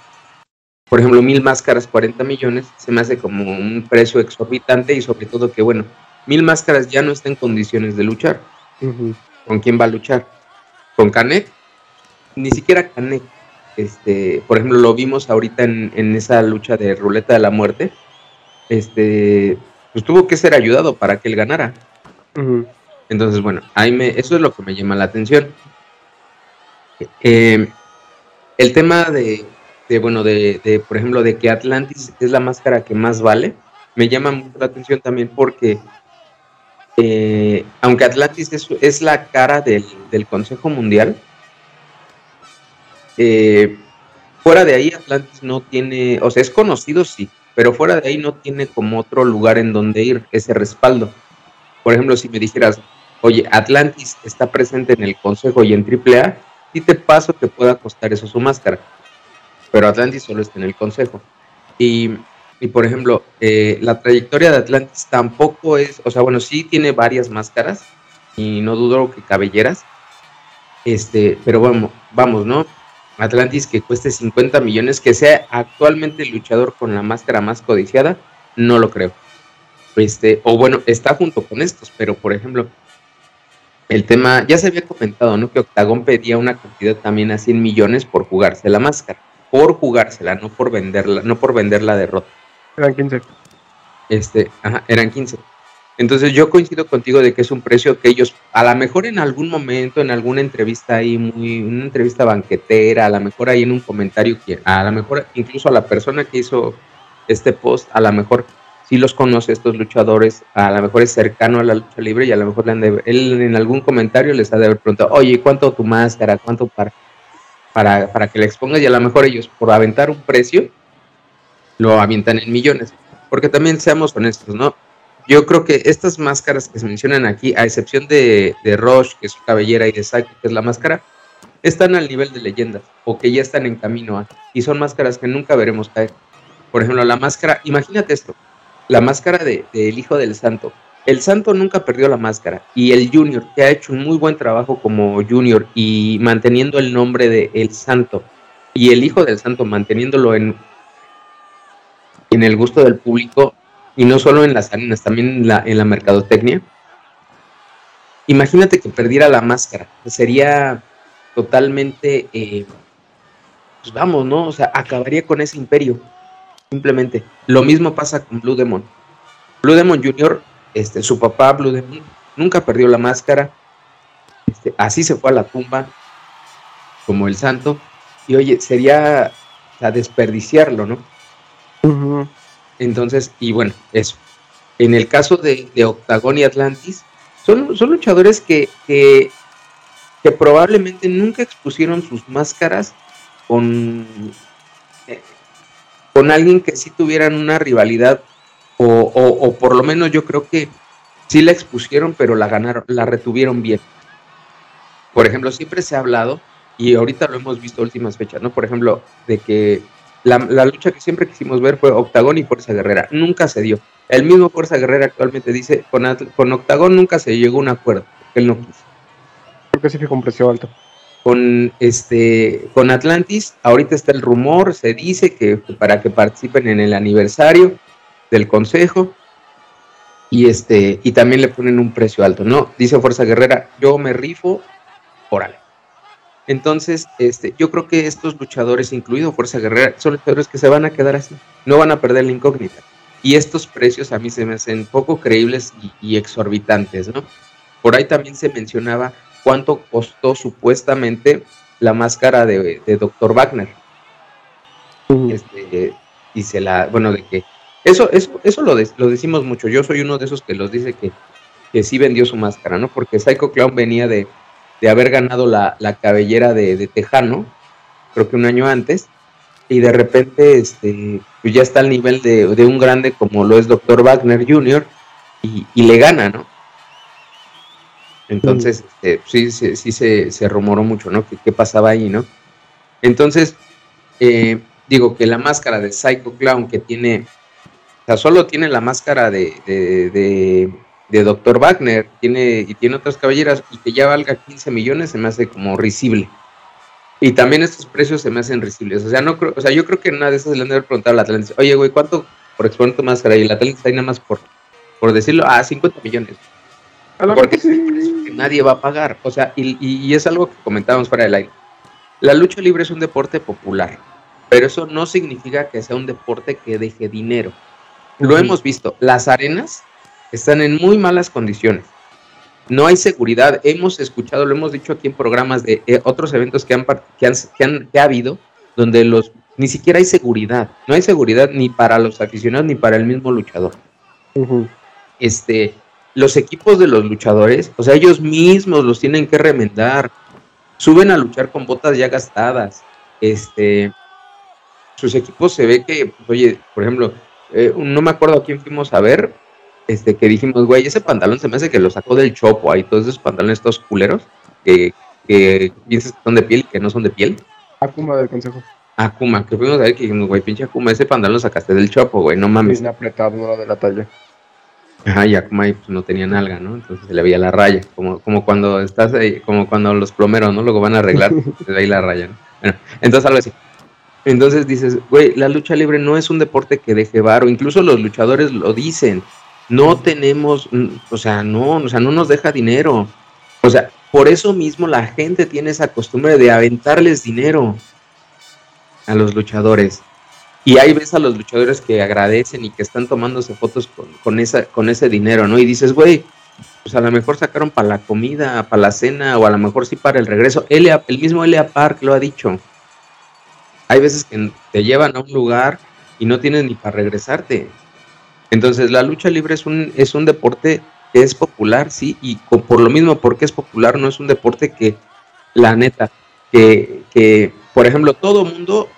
por ejemplo, mil máscaras, 40 millones, se me hace como un precio exorbitante y sobre todo que, bueno, mil máscaras ya no está en condiciones de luchar. ¿Con quién va a luchar? ¿Con Canek? Ni siquiera Canek. Este, por ejemplo, lo vimos ahorita en, en esa lucha de ruleta de la muerte. Este, pues tuvo que ser ayudado para que él ganara. Entonces, bueno, ahí me, eso es lo que me llama la atención. Eh, el tema de, bueno, de, por ejemplo, de que Atlantis es la máscara que más vale, me llama mucho la atención también porque, eh, aunque Atlantis es, la cara del, Consejo Mundial, eh, fuera de ahí Atlantis no tiene, o sea, es conocido, sí, pero fuera de ahí no tiene como otro lugar en donde ir ese respaldo. Por ejemplo, si me dijeras, oye, Atlantis está presente en el Consejo y en AAA, sí te paso que pueda costar eso su máscara. pero Atlantis solo está en el consejo. Y, y por ejemplo, eh, la trayectoria de Atlantis tampoco es, o sea, bueno, sí tiene varias máscaras y no dudo que cabelleras, este, pero vamos, vamos, ¿no? Atlantis que cueste 50 millones, que sea actualmente el luchador con la máscara más codiciada, no lo creo. Este, o bueno, está junto con estos, pero por ejemplo, el tema, ya se había comentado, ¿no? Que Octagon pedía una cantidad también a 100 millones por jugarse la máscara, por jugársela, no por venderla, no por vender la derrota. Eran 15. Este, ajá, eran 15. Entonces yo coincido contigo de que es un precio que ellos, a lo mejor en algún momento, en alguna entrevista ahí, muy, una entrevista banquetera, a lo mejor ahí en un comentario, a lo mejor incluso a la persona que hizo este post, a lo mejor sí los conoce estos luchadores, a lo mejor es cercano a la lucha libre y a lo mejor le han de, él en algún comentario les ha de haber preguntado, oye, ¿cuánto tu máscara? ¿Cuánto para, para, para que le expongas? Y a lo mejor ellos, por aventar un precio, lo avientan en millones. Porque también seamos honestos, ¿no? Yo creo que estas máscaras que se mencionan aquí, a excepción de, de Roche, que es su cabellera, y de Saki, que es la máscara, están al nivel de leyendas o que ya están en camino a. Y son máscaras que nunca veremos caer. Por ejemplo, la máscara, imagínate esto, la máscara del de, Hijo del Santo. El Santo nunca perdió la máscara y el Junior, que ha hecho un muy buen trabajo como Junior y manteniendo el nombre de El Santo y el Hijo del Santo manteniéndolo en, en el gusto del público, y no solo en las arenas, también en la, en la mercadotecnia. Imagínate que perdiera la máscara, sería totalmente, eh, pues vamos, ¿no? O sea, acabaría con ese imperio, simplemente. Lo mismo pasa con Blue Demon. Blue Demon Jr., este, su papá Blue Demon, nunca perdió la máscara, este, así se fue a la tumba, como el santo, y oye, sería a desperdiciarlo, ¿no? Entonces, y bueno, eso. En el caso de, de Octagon y Atlantis, son, son luchadores que, que, probablemente nunca expusieron sus máscaras con, eh, con alguien que sí tuvieran una rivalidad, o, o, por lo menos yo creo que sí la expusieron, pero la ganaron, la retuvieron bien. Por ejemplo, siempre se ha hablado, y ahorita lo hemos visto últimas fechas, ¿no? Por ejemplo, de que la, lucha que siempre quisimos ver fue Octagón y Fuerza Guerrera. Nunca se dio. El mismo Fuerza Guerrera actualmente dice, con, con Octagón nunca se llegó a un acuerdo, él no quiso. Porque sí fue un precio alto. Con, este, con Atlantis, ahorita está el rumor, se dice que para que participen en el aniversario del consejo, y este, y también le ponen un precio alto, ¿no? Dice Fuerza Guerrera, yo me rifo, órale. Entonces, este, yo creo que estos luchadores, incluido Fuerza Guerrera, son luchadores que se van a quedar así, no van a perder la incógnita. Y estos precios a mí se me hacen poco creíbles y, exorbitantes, ¿no? Por ahí también se mencionaba cuánto costó supuestamente la máscara de, de Dr. Wagner. Este, y se la, bueno, de que eso, eso, eso lo, lo decimos mucho. Yo soy uno de esos que los dice que, que sí vendió su máscara, ¿no? Porque Psycho Clown venía de, de haber ganado la, cabellera de, Tejano, creo que un año antes, y de repente este, pues ya está al nivel de, un grande como lo es Dr. Wagner Jr. y, le gana, ¿no? Entonces, este, sí, sí, sí se, se, rumoró mucho, ¿no? ¿Qué, pasaba ahí, no? Entonces, eh, digo que la máscara de Psycho Clown que tiene, o sea, solo tiene la máscara de, de de Dr. Wagner tiene, y tiene otras caballeras y que ya valga 15 millones se me hace como risible. Y también estos precios se me hacen risibles. O sea, no creo, o sea, yo creo que nada de esas le han de haber preguntado al Atlantis, oye, güey, ¿cuánto por exponer tu máscara? Y el Atlantis ahí nada más por, por decirlo, ah, 50 millones. Porque es que nadie va a pagar. O sea, y, y es algo que comentábamos fuera del aire. La lucha libre es un deporte popular, pero eso no significa que sea un deporte que deje dinero. Lo hemos visto. Las arenas están en muy malas condiciones. No hay seguridad. Hemos escuchado, lo hemos dicho aquí en programas de eh, otros eventos que han, que han, que ha habido, donde los ni siquiera hay seguridad. No hay seguridad ni para los aficionados ni para el mismo luchador. Este, los equipos de los luchadores, o sea, ellos mismos los tienen que remendar. Suben a luchar con botas ya gastadas. Este, sus equipos se ve que, pues, oye, por ejemplo, eh, no me acuerdo a quién fuimos a ver, este, que dijimos, güey, ese pantalón se me hace que lo sacó del chopo, ahí todos esos pantalones estos culeros, que, que piensas que son de piel y que no son de piel. Akuma del consejo. Akuma, que fuimos a ver que dijimos, güey, pinche Akuma, ese pantalón lo sacaste del chopo, güey, no mames. Bien apretado, no de la talla. Ajá, y Akuma pues, no tenía nalga, ¿no? Entonces se le veía la raya, como, como cuando estás ahí, como cuando los plomeros, ¿no? Luego van a arreglar, se ve ahí la raya, ¿no? Bueno, entonces algo así. Entonces dices, güey, la lucha libre no es un deporte que deje varo, incluso los luchadores lo dicen, no tenemos, o sea, no, o sea, no nos deja dinero. O sea, por eso mismo la gente tiene esa costumbre de aventarles dinero a los luchadores. Y ahí ves a los luchadores que agradecen y que están tomándose fotos con, esa, con ese dinero, ¿no? Y dices, güey, pues a lo mejor sacaron para la comida, para la cena, o a lo mejor sí para el regreso. el mismo Elia Park lo ha dicho. Hay veces que te llevan a un lugar y no tienes ni para regresarte. Entonces, la lucha libre es un, es un deporte que es popular, sí, y por lo mismo, porque es popular, no es un deporte que, la neta, que, que por ejemplo, todo mundo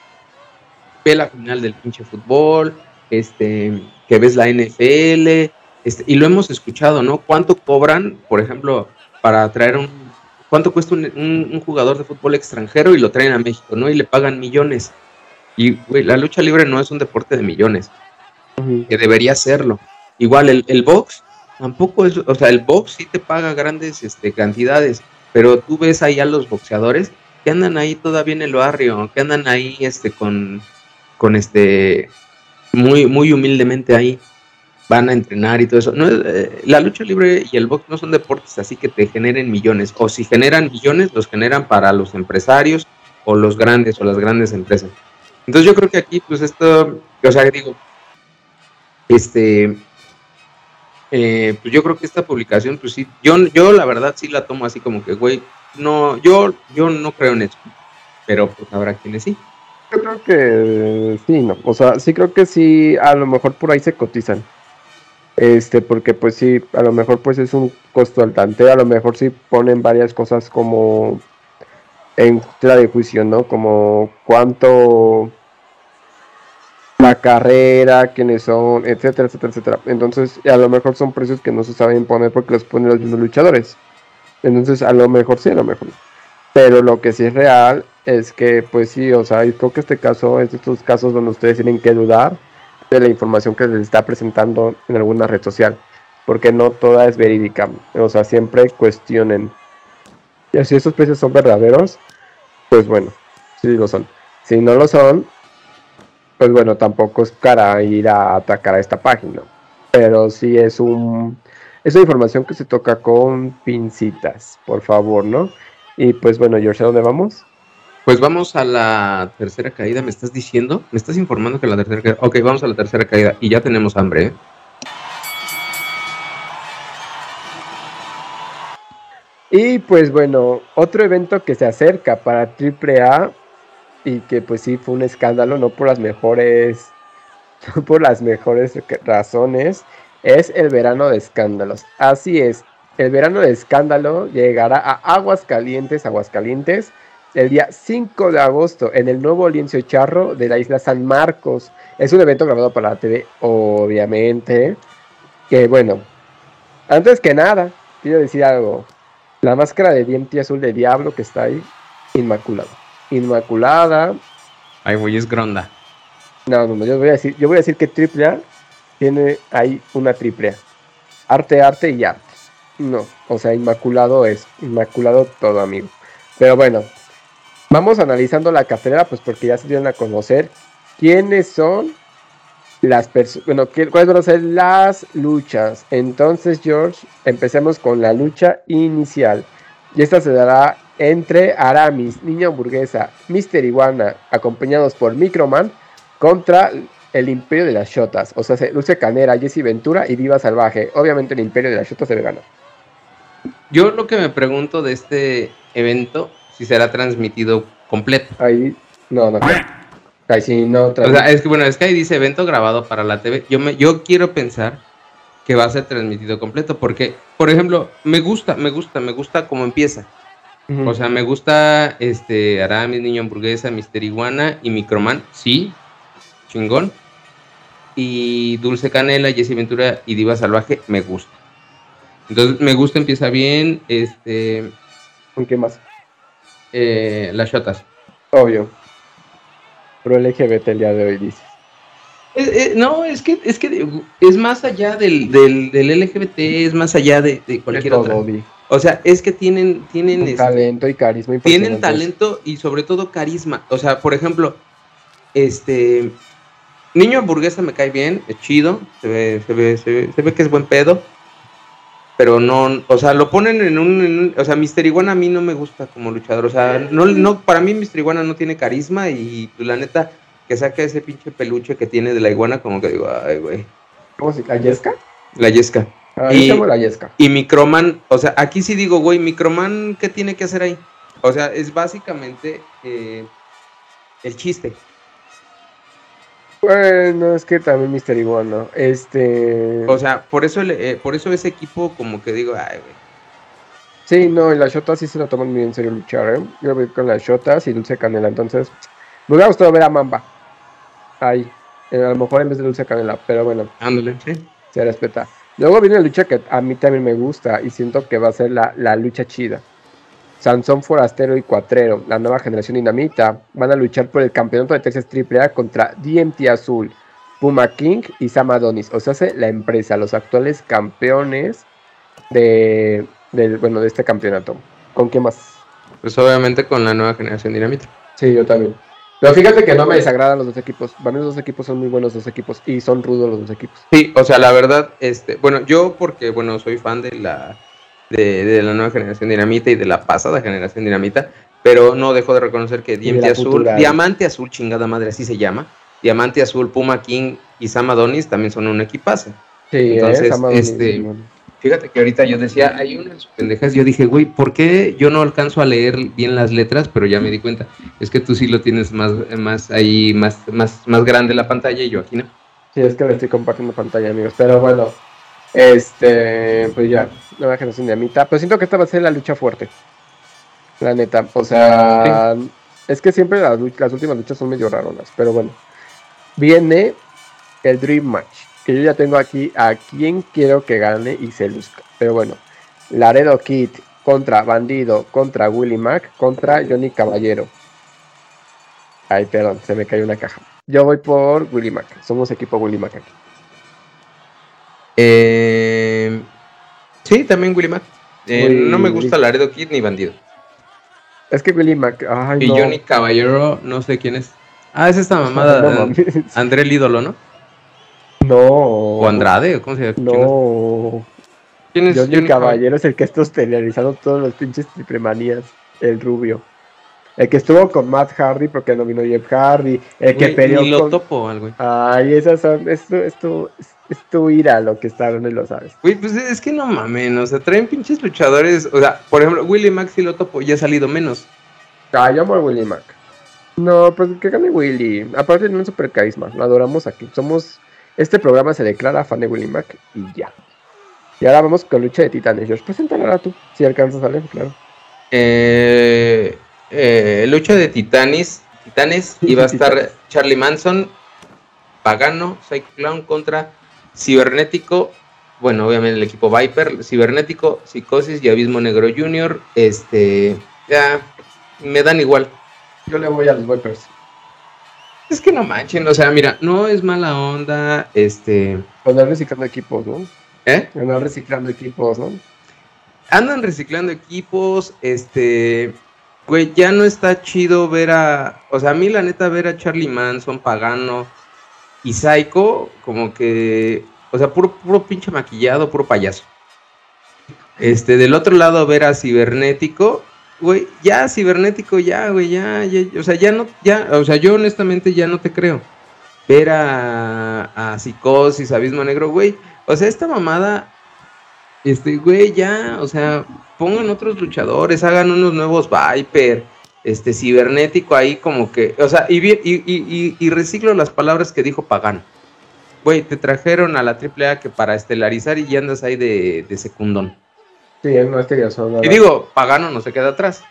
ve la final del pinche fútbol, este, que ves la NFL, este, y lo hemos escuchado, ¿no? ¿Cuánto cobran, por ejemplo, para traer un, cuánto cuesta un, jugador de fútbol extranjero y lo traen a México, ¿no? Y le pagan millones. Y, güey, la lucha libre no es un deporte de millones que debería serlo. Igual el, el, box tampoco es, o sea, el box sí te paga grandes este, cantidades, pero tú ves ahí a los boxeadores que andan ahí todavía en el barrio, que andan ahí este con, con este muy, muy humildemente ahí, van a entrenar y todo eso. No, eh, la lucha libre y el box no son deportes así que te generen millones, o si generan millones, los generan para los empresarios o los grandes o las grandes empresas. Entonces yo creo que aquí, pues esto, o sea, digo, este, eh, pues yo creo que esta publicación, pues sí, yo, yo la verdad sí la tomo así como que, güey, no, yo, yo no creo en eso, pero pues habrá quienes sí. Yo creo que sí, no, o sea, sí creo que sí, a lo mejor por ahí se cotizan. Este, porque pues sí, a lo mejor pues es un costo altante, a lo mejor sí ponen varias cosas como en tela de juicio, ¿no? Como cuánto la carrera, quiénes son, etcétera, etcétera, etcétera. Entonces, a lo mejor son precios que no se saben poner porque los ponen los mismos luchadores. Entonces, a lo mejor sí, a lo mejor. Pero lo que sí es real es que, pues sí, o sea, creo que este caso es de estos casos donde ustedes tienen que dudar de la información que les está presentando en alguna red social. Porque no toda es verídica. O sea, siempre cuestionen. Y si esos precios son verdaderos, pues bueno, sí lo son. Si no lo son, pues bueno, tampoco es para ir a atacar a esta página. Pero sí es un es una información que se toca con pincitas, por favor, ¿no? Y pues bueno, George, ¿a dónde vamos? Pues vamos a la tercera caída, ¿me estás diciendo? ¿Me estás informando que la tercera caída? Ok, vamos a la tercera caída y ya tenemos hambre, ¿eh? Y pues bueno, otro evento que se acerca para AAA y que pues sí fue un escándalo, no por las mejores, no por las mejores razones, es el verano de escándalos. Así es, el verano de escándalo llegará a Aguascalientes, Aguascalientes, el día 5 de agosto en el nuevo lienzo charro de la isla San Marcos. Es un evento grabado para la TV, obviamente. Que bueno, antes que nada, quiero decir algo. La máscara de diente azul de diablo que está ahí, inmaculada. Inmaculada. Ay, güey, es gronda. No, no, no, yo voy a decir, yo voy a decir que triple A tiene ahí una triple A. Arte, arte y arte. No, o sea, inmaculado es, inmaculado todo, amigo. Pero bueno, vamos analizando la cartera, pues porque ya se dieron a conocer quiénes son las personas, bueno, cuáles van a ser las luchas. Entonces, George, empecemos con la lucha inicial. Y esta se dará entre Aramis, Niña Hamburguesa, Mister Iguana, acompañados por Microman, contra el Imperio de las Shotas. O sea, Luce Canera, Jesse Ventura y Viva Salvaje. Obviamente el Imperio de las Shotas debe ganar. Yo lo que me pregunto de este evento, si será transmitido completo. Ahí, no, no. Ahí sí, no. O sea, es que bueno, es que ahí dice evento grabado para la TV. Yo, me, yo quiero pensar que va a ser transmitido completo, porque, por ejemplo, me gusta, me gusta, me gusta cómo empieza. O sea, me gusta este Aramis, Niño Hamburguesa, Mister Iguana y Microman, sí, chingón. Y Dulce Canela, Jesse Ventura y Diva Salvaje, me gusta. Entonces, me gusta, empieza bien. Este. ¿Con qué más? Eh, las shotas. Obvio. pro LGBT el día de hoy, dices. Eh, eh, no, es que, es que es más allá del, del, del LGBT, es más allá de, de cualquier todo, otra. Di. O sea, es que tienen, tienen, este, talento y carisma tienen talento y sobre todo carisma. O sea, por ejemplo, este niño hamburguesa me cae bien, es chido, se ve, se ve, se ve, se ve que es buen pedo. Pero no, o sea, lo ponen en un, en un- o sea, Mister Iguana a mí no me gusta como luchador, o sea, no, no, para mí Mister Iguana no tiene carisma y pues, la neta que saca ese pinche peluche que tiene de la iguana, como que digo, ay, güey, ¿Cómo se ¿La Yesca? la yesca. Y- la Yesca. Y Microman, o sea, aquí sí digo, güey, Microman, ¿qué tiene que hacer ahí? O sea, es básicamente eh, el chiste. Bueno, es que también Mister Iguana. Este. O sea, por eso, el- eh, por eso ese equipo, como que digo, ay, güey. Sí, no, y la Shota sí se lo toman muy en serio luchar, ¿eh? Yo voy con las Shotas y Dulce Canela, entonces. Me hubiera gustado ver a Mamba. Ahí. Eh, a lo mejor en vez de Dulce Canela, pero bueno, Ándale, sí. se respeta. Luego viene la lucha que a mí también me gusta y siento que va a ser la, la lucha chida. Sansón Forastero y Cuatrero, la nueva generación dinamita, van a luchar por el campeonato de Texas AAA contra DMT Azul, Puma King y Sam Adonis. O sea, hace la empresa, los actuales campeones de, del- bueno, de este campeonato. ¿Con qué más? Pues obviamente con la nueva generación dinamita. Sí, yo también. Pero fíjate que no me desagradan los dos equipos. Para mí los dos equipos son muy buenos dos equipos y son rudos los dos equipos. Sí, o sea, la verdad, este, bueno, yo porque, bueno, soy fan de la, de, de la nueva generación dinamita y de la pasada generación dinamita, pero no dejo de reconocer que Diamante Azul, futura. Diamante Azul, chingada madre, así se llama. Diamante Azul, Puma King y Sam Adonis también son un equipazo. Sí, Entonces, ¿eh? Adonis, este. Fíjate que ahorita yo decía, hay unas pendejas, yo dije, güey, ¿por qué yo no alcanzo a leer bien las letras? Pero ya me di cuenta, es que tú sí lo tienes más, más ahí, más, más, más grande la pantalla y yo aquí no. Sí, es que le estoy compartiendo pantalla, amigos. Pero bueno, este, pues ya, nueva generación de Amita. Pero siento que esta va a ser la lucha fuerte. La neta. O sea, es que siempre las, las últimas luchas son medio raronas. Pero bueno, viene el Dream Match. Que yo ya tengo aquí a quien quiero que gane y se luzca. Pero bueno, Laredo Kid contra Bandido, contra Willy Mac, contra Johnny Caballero. Ay, perdón, se me cayó una caja. Yo voy por Willy Mac. Somos equipo Willy Mac aquí. Eh, sí, también Willy Mac. Eh, Willy- no me gusta Laredo Kid ni Bandido. Es que Willy Mac. Ay, Y no. Johnny Caballero, no sé quién es. Ah, es esta mamada. No. André el ídolo, ¿no? No. O Andrade, ¿o ¿cómo se llama? No. ¿Quién es Johnny Johnny Caballero es el que está estelarizando todos los pinches triplemanías. El rubio. El que estuvo con Matt Hardy porque no vino Jeff Hardy. El que peleó Ni lo con. topo al güey. Ay, esas son. Esto, esto, es, es tu ira lo que está, no lo sabes. Güey, pues es que no mamen, o sea, traen pinches luchadores. O sea, por ejemplo, Willy Mac sí lo topo, ya ha salido menos. Ah, yo amo a Willy Mac. No, pues que gane Willy. Aparte tiene un super carisma. Lo adoramos aquí. Somos. Este programa se declara fan de Willy Mac y ya. Y ahora vamos con lucha de titanes. Josh, preséntala ahora tú. Si alcanzas a leer, claro. Eh, eh, lucha de titanes. Titanes. Iba a estar Charlie Manson, Pagano, Clown contra Cibernético. Bueno, obviamente el equipo Viper, Cibernético, Psicosis y Abismo Negro Junior. Este, ya, me dan igual. Yo le voy a los Vipers. Es que no manchen, o sea, mira, no es mala onda, este, Andar reciclando equipos, ¿no? ¿eh? Andar reciclando equipos, ¿no? Andan reciclando equipos, este, güey, ya no está chido ver a, o sea, a mí la neta ver a Charlie Manson, Pagano y Psycho, como que, o sea, puro, puro pinche maquillado, puro payaso. Este, del otro lado ver a Cibernético, güey, ya Cibernético, ya, güey, ya, o sea, ya no, ya, o sea, yo honestamente ya no te creo. Ver a, a Psicosis, Abismo Negro, güey, o sea, esta mamada este, güey, ya, o sea, pongan otros luchadores, hagan unos nuevos Viper, este, cibernético ahí como que, o sea, y, y, y, y reciclo las palabras que dijo Pagano. Güey, te trajeron a la AAA que para estelarizar y ya andas ahí de, de secundón. Sí, no este ya son nada. Y digo, Pagano no se queda atrás.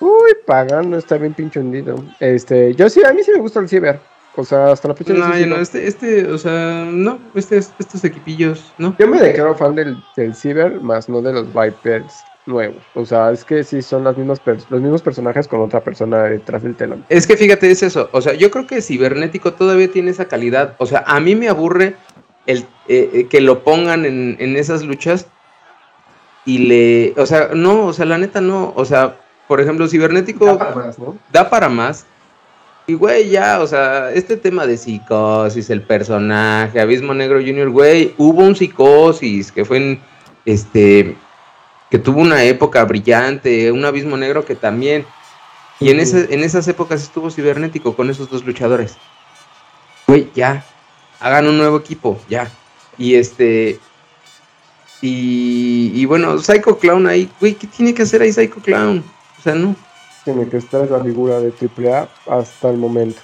Uy, pagano, está bien pinche hundido. Este, yo sí, a mí sí me gusta el ciber. O sea, hasta la fecha No, yo no, este, este, o sea, no, este, estos equipillos, no. Yo me declaro fan del, del ciber, más no de los Vipers. nuevo. O sea, es que sí son las mismas los mismos personajes con otra persona detrás del telón. Es que fíjate, es eso. O sea, yo creo que Cibernético todavía tiene esa calidad. O sea, a mí me aburre el eh, eh, que lo pongan en, en esas luchas y le. O sea, no, o sea, la neta no. O sea, por ejemplo, Cibernético da para más, ¿no? Da para más. Y güey, ya, o sea, este tema de psicosis, el personaje, Abismo Negro Junior, güey, hubo un psicosis que fue en este que tuvo una época brillante, un abismo negro que también. Y en, ese, en esas épocas estuvo cibernético con esos dos luchadores. Güey, ya. Hagan un nuevo equipo, ya. Y este. Y, y bueno, Psycho Clown ahí, güey, ¿qué tiene que hacer ahí Psycho Clown? O sea, no. Tiene que estar la figura de AAA hasta el momento.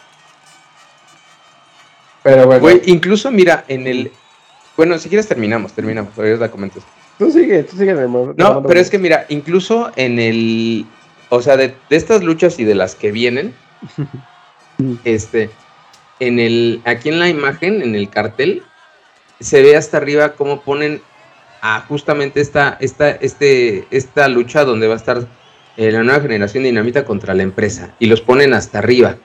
Pero bueno. Güey, incluso mira, en el. Bueno, si quieres terminamos, terminamos, todavía la comentas. Tú sigue, tú sigue. no, pero es que mira, incluso en el, o sea, de, estas luchas y de las que vienen, este, en el, aquí en la imagen, en el cartel, se ve hasta arriba cómo ponen justamente esta, esta, este, esta lucha donde va a estar eh, la nueva generación dinamita contra la empresa y los ponen hasta arriba.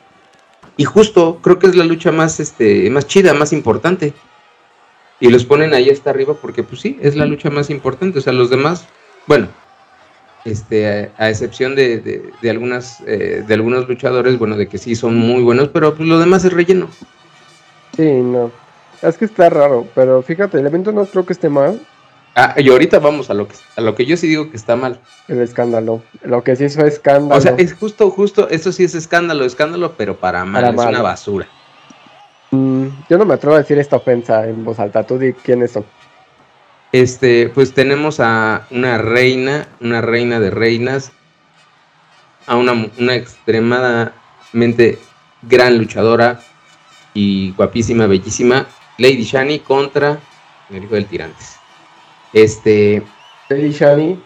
Y justo creo que es la lucha más, este, más chida, más importante y los ponen ahí hasta arriba porque pues sí, es la lucha más importante, o sea, los demás, bueno, este, a, excepción de, de, algunas, eh, de algunos luchadores, bueno, de que sí son muy buenos, pero pues lo demás es relleno. Sí, no, es que está raro, pero fíjate, el evento no creo que esté mal. Ah, y ahorita vamos a lo que a lo que yo sí digo que está mal. El escándalo. Lo que sí es escándalo. O sea, es justo, justo, eso sí es escándalo, escándalo, pero para mal, es una basura. Mm, yo no me atrevo a decir esta ofensa en voz alta. Tú di quiénes son. Este, pues tenemos a una reina, una reina de reinas, a una, una extremadamente gran luchadora y guapísima, bellísima, Lady Shani contra el hijo del Tirantes. Este. Lady Shani,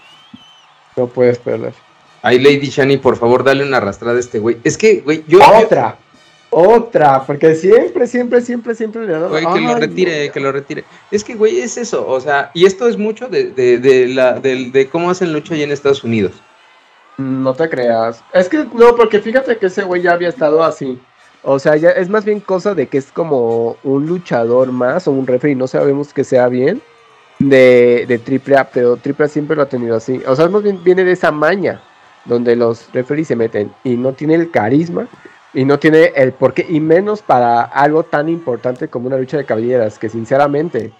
no puedes perder. Ay, Lady Shani, por favor, dale una arrastrada a este güey. Es que, güey, yo. Otra. Otra, porque siempre, siempre, siempre, siempre le Güey, que lo retire, que lo retire. Es que, güey, es eso, o sea, y esto es mucho de, de, de la, de, de cómo hacen lucha allá en Estados Unidos. No te creas. Es que no, porque fíjate que ese güey ya había estado así. O sea, ya es más bien cosa de que es como un luchador más o un referee, no sabemos que sea bien, de, de triple A, pero triple A siempre lo ha tenido así. O sea, viene de esa maña donde los referees se meten y no tiene el carisma y no tiene el porqué, y menos para algo tan importante como una lucha de caballeras, que sinceramente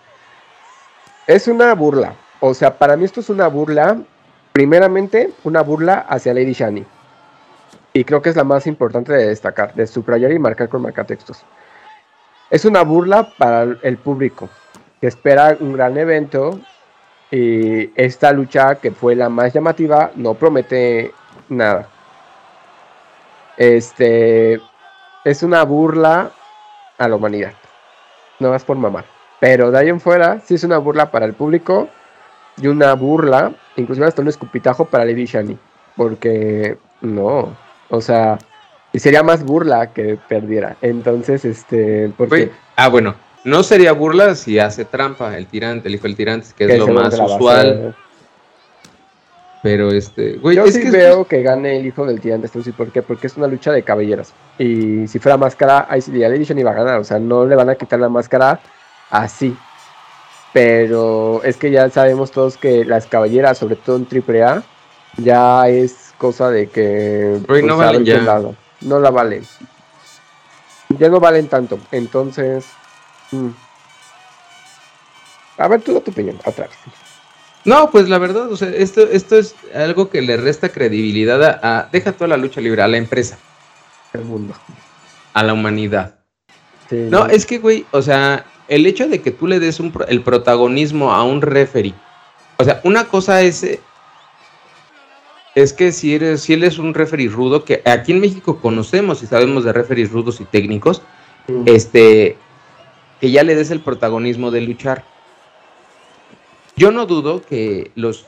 es una burla. O sea, para mí esto es una burla, primeramente una burla hacia Lady Shani. Y creo que es la más importante de destacar, de subrayar y marcar con marcatextos. Es una burla para el público, que espera un gran evento y esta lucha que fue la más llamativa no promete nada. Este es una burla a la humanidad. No más por mamar. Pero de ahí en fuera, sí es una burla para el público y una burla, inclusive hasta un escupitajo para Lady Shani. Porque no, o sea, sería más burla que perdiera. Entonces, este, porque... Ah, bueno, no sería burla si hace trampa el tirante, el hijo del tirante, que, es lo más usual. Pero este, güey, yo sí veo que gane el hijo del tirante ¿por qué? Porque es una lucha de caballeros. Y si fuera máscara, ahí sí la Edition iba a ganar. O sea, no le van a quitar la máscara así. Pero es que ya sabemos todos que las caballeras, sobre todo en AAA, ya es cosa de que. Pues, no valen ya. No la valen. Ya no valen tanto. Entonces. Mm. A ver, tú da tu opinión, atrás. No, pues la verdad, o sea, esto, esto es algo que le resta credibilidad a, deja toda la lucha libre, a la empresa. Al mundo. A la humanidad. no, es que, güey, o sea, el hecho de que tú le des el protagonismo a un referee. O sea, una cosa es. Eh, es que si eres, si él es un referee rudo, que aquí en México conocemos y sabemos de referees rudos y técnicos, este, que ya le des el protagonismo de luchar. Yo no dudo que los,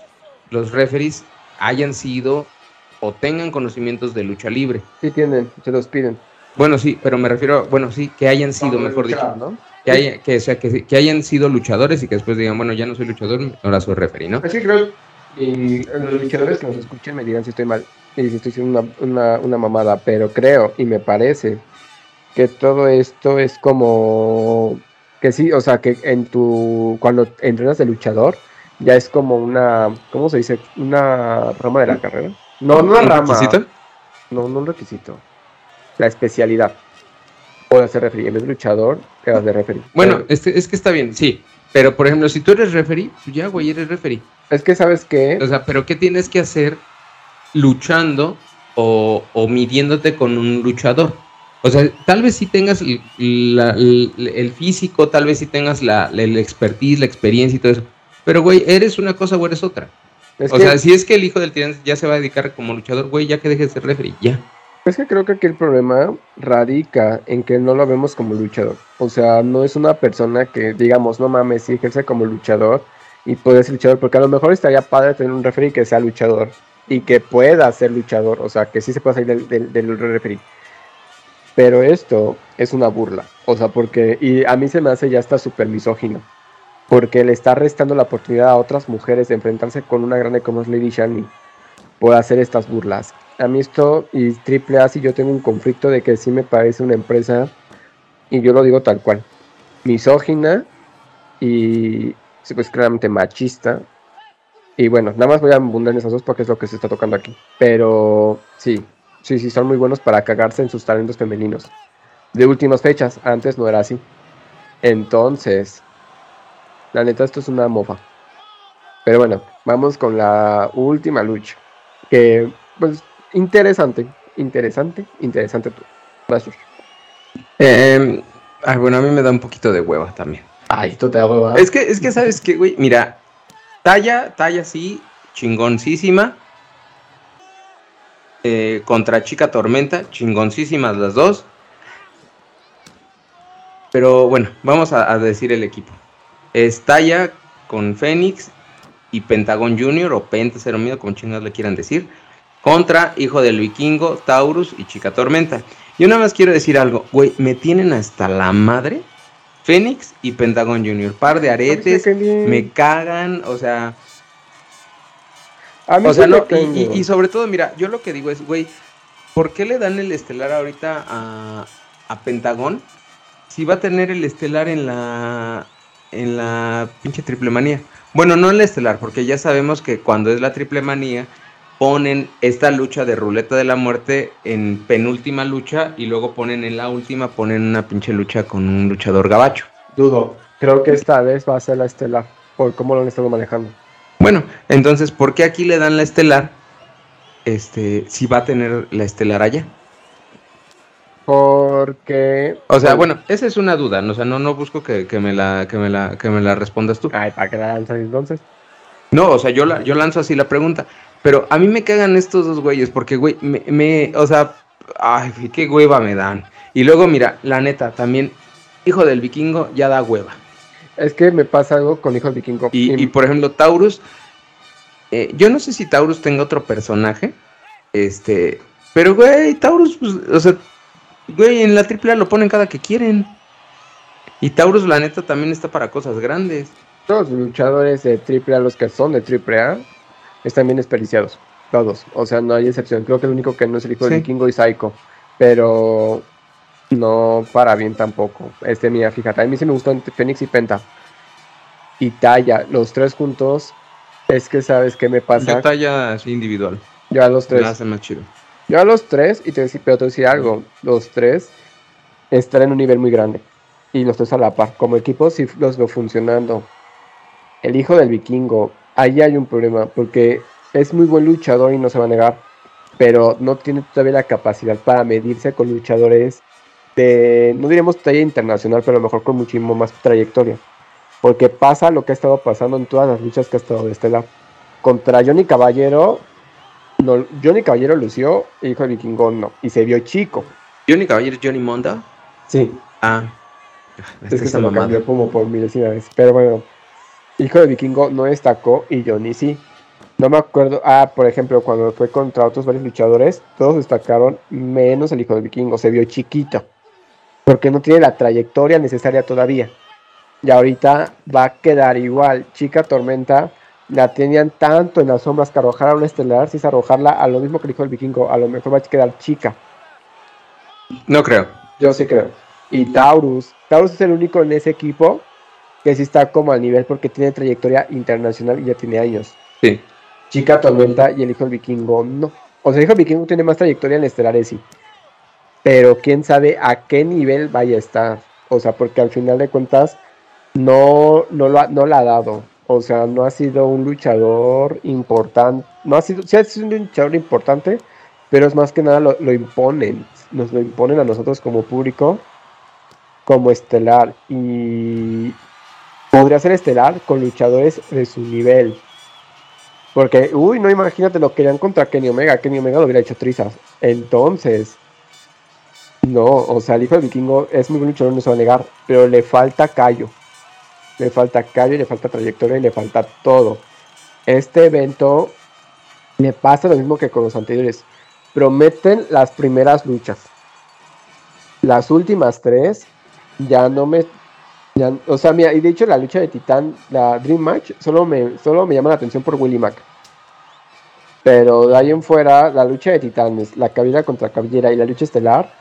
los referees hayan sido o tengan conocimientos de lucha libre. Sí tienen, se los piden. Bueno, sí, pero me refiero, bueno, sí, que hayan sido, mejor dicho, que, sea, que, hayan sido luchadores y que después digan, bueno, ya no soy luchador, ahora soy referee, ¿no? Sí, creo, Y los luchadores que nos escuchen me digan si estoy mal y si estoy haciendo una, una, una mamada, pero creo y me parece que todo esto es como que sí, o sea, que en tu cuando entrenas de luchador ya es como una, ¿cómo se dice? Una rama de la carrera. No, no una ¿Un rama. requisito? No, no un requisito. La especialidad. Puedes ser referee. En vez de luchador, quedas de referee. Bueno, Pero este, es que está bien, sí. Pero, por ejemplo, si tú eres referee, pues ya, güey, eres referee. es que sabes que O sea, pero ¿qué tienes que hacer luchando o, o midiéndote con un luchador? O sea, tal vez sí tengas el, la- el- el físico, tal vez sí tengas la, la, la expertise, la experiencia y todo eso. Pero, güey, ¿eres una cosa o eres otra? es o que, sea, si es que el hijo del tirante ya se va a dedicar como luchador, güey, ya que deje de ser referee, ya. es que creo que aquí el problema radica en que no lo vemos como luchador. O sea, no es una persona que, digamos, no mames, sí ejerce como luchador y puede ser luchador, porque a lo mejor estaría padre tener un referee que sea luchador y que pueda ser luchador, o sea, que sí se pueda salir del, del, del referee. Pero esto es una burla, o sea, porque, y a mí se me hace ya hasta súper misógino, porque le está restando la oportunidad a otras mujeres de enfrentarse con una grande como Lady Shani por hacer estas burlas. A mí esto y Triple A, si yo tengo un conflicto de que sí me parece una empresa, y yo lo digo tal cual, misógina y sí, pues claramente machista. Y bueno, nada más voy a abundar en esas dos porque es lo que se está tocando aquí. Pero sí, sí, sí, son muy buenos para cagarse en sus talentos femeninos. De últimas fechas, antes no era así. Entonces, la neta, esto es una mofa. Pero bueno, vamos con la última lucha. Que, pues, interesante, interesante, interesante tú. Josh. Eh, ay, bueno, a mí me da un poquito de hueva también. Ay, esto te da hueva. Es que, es que, ¿sabes qué, güey? Mira, talla, talla sí, chingoncísima. Eh, contra Chica Tormenta, chingoncísimas las dos. Pero bueno, vamos a, a decir el equipo. Es Talla con Fénix y Pentagón Junior o Penta Cero Miedo, como chingados le quieran decir. Contra Hijo del Vikingo, Taurus y Chica Tormenta. Yo nada más quiero decir algo, güey, me tienen hasta la madre. Fénix y Pentagón Junior, par de aretes, me cagan, o sea, A mí o sea, no, y, sobre todo, mira, yo lo que digo es, güey, ¿por qué le dan el estelar ahorita a, a Pentagón si va a tener el estelar en la en la pinche triple manía? Bueno, no el estelar, porque ya sabemos que cuando es la triple manía ponen esta lucha de ruleta de la muerte en penúltima lucha y luego ponen en la última ponen una pinche lucha con un luchador gabacho. Dudo. Creo que esta vez va a ser la estelar. Por cómo lo han estado manejando. Bueno, entonces, ¿por qué aquí le dan la estelar? Este, si va a tener la estelar allá. Porque. O sea, bueno, esa es una duda, ¿no? o sea, no, no busco que, que me la, que me la, que me la respondas tú. Ay, ¿para qué la lanzas entonces? No, o sea, yo la, yo lanzo así la pregunta. Pero a mí me cagan estos dos güeyes, porque, güey, me, me, o sea, ay, qué hueva me dan. Y luego, mira, la neta, también, hijo del vikingo ya da hueva. Es que me pasa algo con Hijo Vikingo. Y, y, por ejemplo, Taurus, eh, yo no sé si Taurus tenga otro personaje, este, pero güey, Taurus, pues, o sea, güey, en la AAA lo ponen cada que quieren. Y Taurus, la neta, también está para cosas grandes. todos los luchadores de AAA, los que son de AAA, están bien desperdiciados. Todos. O sea, no hay excepción. Creo que el único que no es el Hijo Sí. del Vikingo y Psycho. Pero. No para bien tampoco. Este, mira, fíjate, a mí sí me gustan Fénix y Penta. Y Taya, los tres juntos. Es que sabes qué me pasa. talla así individual. Yo a los tres. Me hace más chido. Yo a los tres, y te voy a decir, pero te voy a decir algo, los tres están en un nivel muy grande. Y los tres a la par. Como equipo sí los veo funcionando. El hijo del vikingo, ahí hay un problema, porque es muy buen luchador y no se va a negar. Pero no tiene todavía la capacidad para medirse con luchadores de, no diremos talla internacional, pero a lo mejor con muchísimo más trayectoria. Porque pasa lo que ha estado pasando en todas las luchas que ha estado de Estelar. Contra Johnny Caballero, no, Johnny Caballero lució, hijo de Vikingo no, y se vio chico. Johnny Caballero, Johnny Monda. Sí, Ah, es que se lo cambió como por milésima vez. Pero bueno, hijo de Vikingo no destacó y Johnny sí. No me acuerdo, ah, por ejemplo, cuando fue contra otros varios luchadores, todos destacaron menos el hijo de Vikingo, se vio chiquito. Porque no tiene la trayectoria necesaria todavía. Y ahorita va a quedar igual. Chica Tormenta la tenían tanto en las sombras que arrojar a un estelar, si es arrojarla a lo mismo que dijo el vikingo, a lo mejor va a quedar chica. No creo. Yo sí creo. Y Taurus. Taurus es el único en ese equipo que sí está como al nivel porque tiene trayectoria internacional y ya tiene años. Sí. Chica Tormenta y el hijo del vikingo no. O sea, el hijo del vikingo tiene más trayectoria en estelares, sí. Pero quién sabe a qué nivel vaya a estar. O sea, porque al final de cuentas no, no, lo ha, no la ha dado. O sea, no ha sido un luchador importante. No ha sido, sí ha sido un luchador importante, pero es más que nada lo, lo imponen. Nos lo imponen a nosotros como público, como estelar. Y podría ser estelar con luchadores de su nivel. Porque, uy, no imagínate lo que querían contra Kenny Omega. Kenny Omega lo hubiera hecho trizas. Entonces, no, o sea, el hijo del vikingo es muy buen luchador, no se va a negar, pero le falta callo. Le falta callo, le falta trayectoria y le falta todo. Este evento me pasa lo mismo que con los anteriores. Prometen las primeras luchas. Las últimas tres ya no me. O sea, mira, y de hecho la lucha de Titán, la Dream Match, solo me, solo me llama la atención por Willy Mac. Pero de ahí en fuera, la lucha de Titanes, la cabellera contra cabellera y la lucha estelar,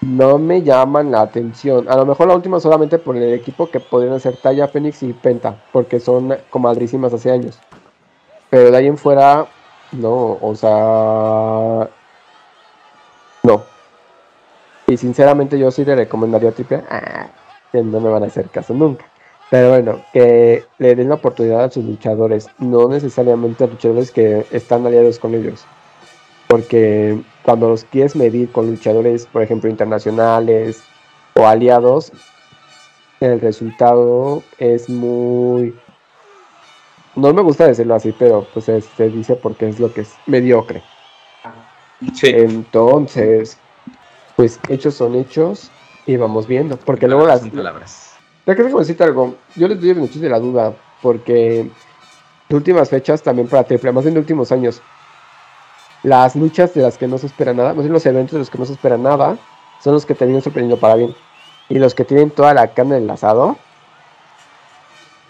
no me llaman la atención. A lo mejor la última solamente por el equipo que podrían ser Talla, Fénix y Penta, porque son comadrísimas hace años. Pero de ahí fuera, no, o sea, no. Y sinceramente yo sí le recomendaría a Triple que no me van a hacer caso nunca. Pero bueno, que le den la oportunidad a sus luchadores, no necesariamente a luchadores que están aliados con ellos. Porque cuando los quieres medir con luchadores, por ejemplo, internacionales o aliados, el resultado es muy... No me gusta decirlo así, pero pues se dice porque es lo que es mediocre. Sí. Entonces, pues hechos son hechos y vamos viendo. Porque luego las... Son palabras. Ya que decirte algo, yo les doy el de la duda, porque últimas fechas también para Triple, más de últimos años, las luchas de las que no se espera nada, más bien los eventos de los que no se espera nada, son los que terminan sorprendiendo para bien. Y los que tienen toda la carne del asado,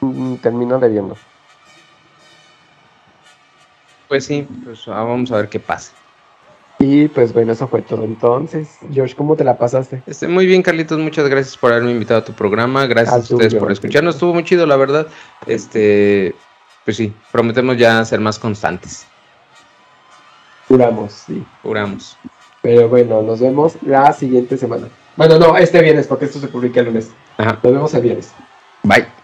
mm, terminan debiendo. Pues sí, pues ah, vamos a ver qué pasa. Y pues bueno, eso fue todo entonces. George, ¿cómo te la pasaste? Este, muy bien, Carlitos, muchas gracias por haberme invitado a tu programa. Gracias Al a ustedes por escucharnos. Estuvo muy chido, la verdad. Este, pues sí, prometemos ya ser más constantes. Juramos, sí. Juramos. Pero bueno, nos vemos la siguiente semana. Bueno, no, este viernes, porque esto se publica el lunes. Ajá. Nos vemos el viernes. Bye.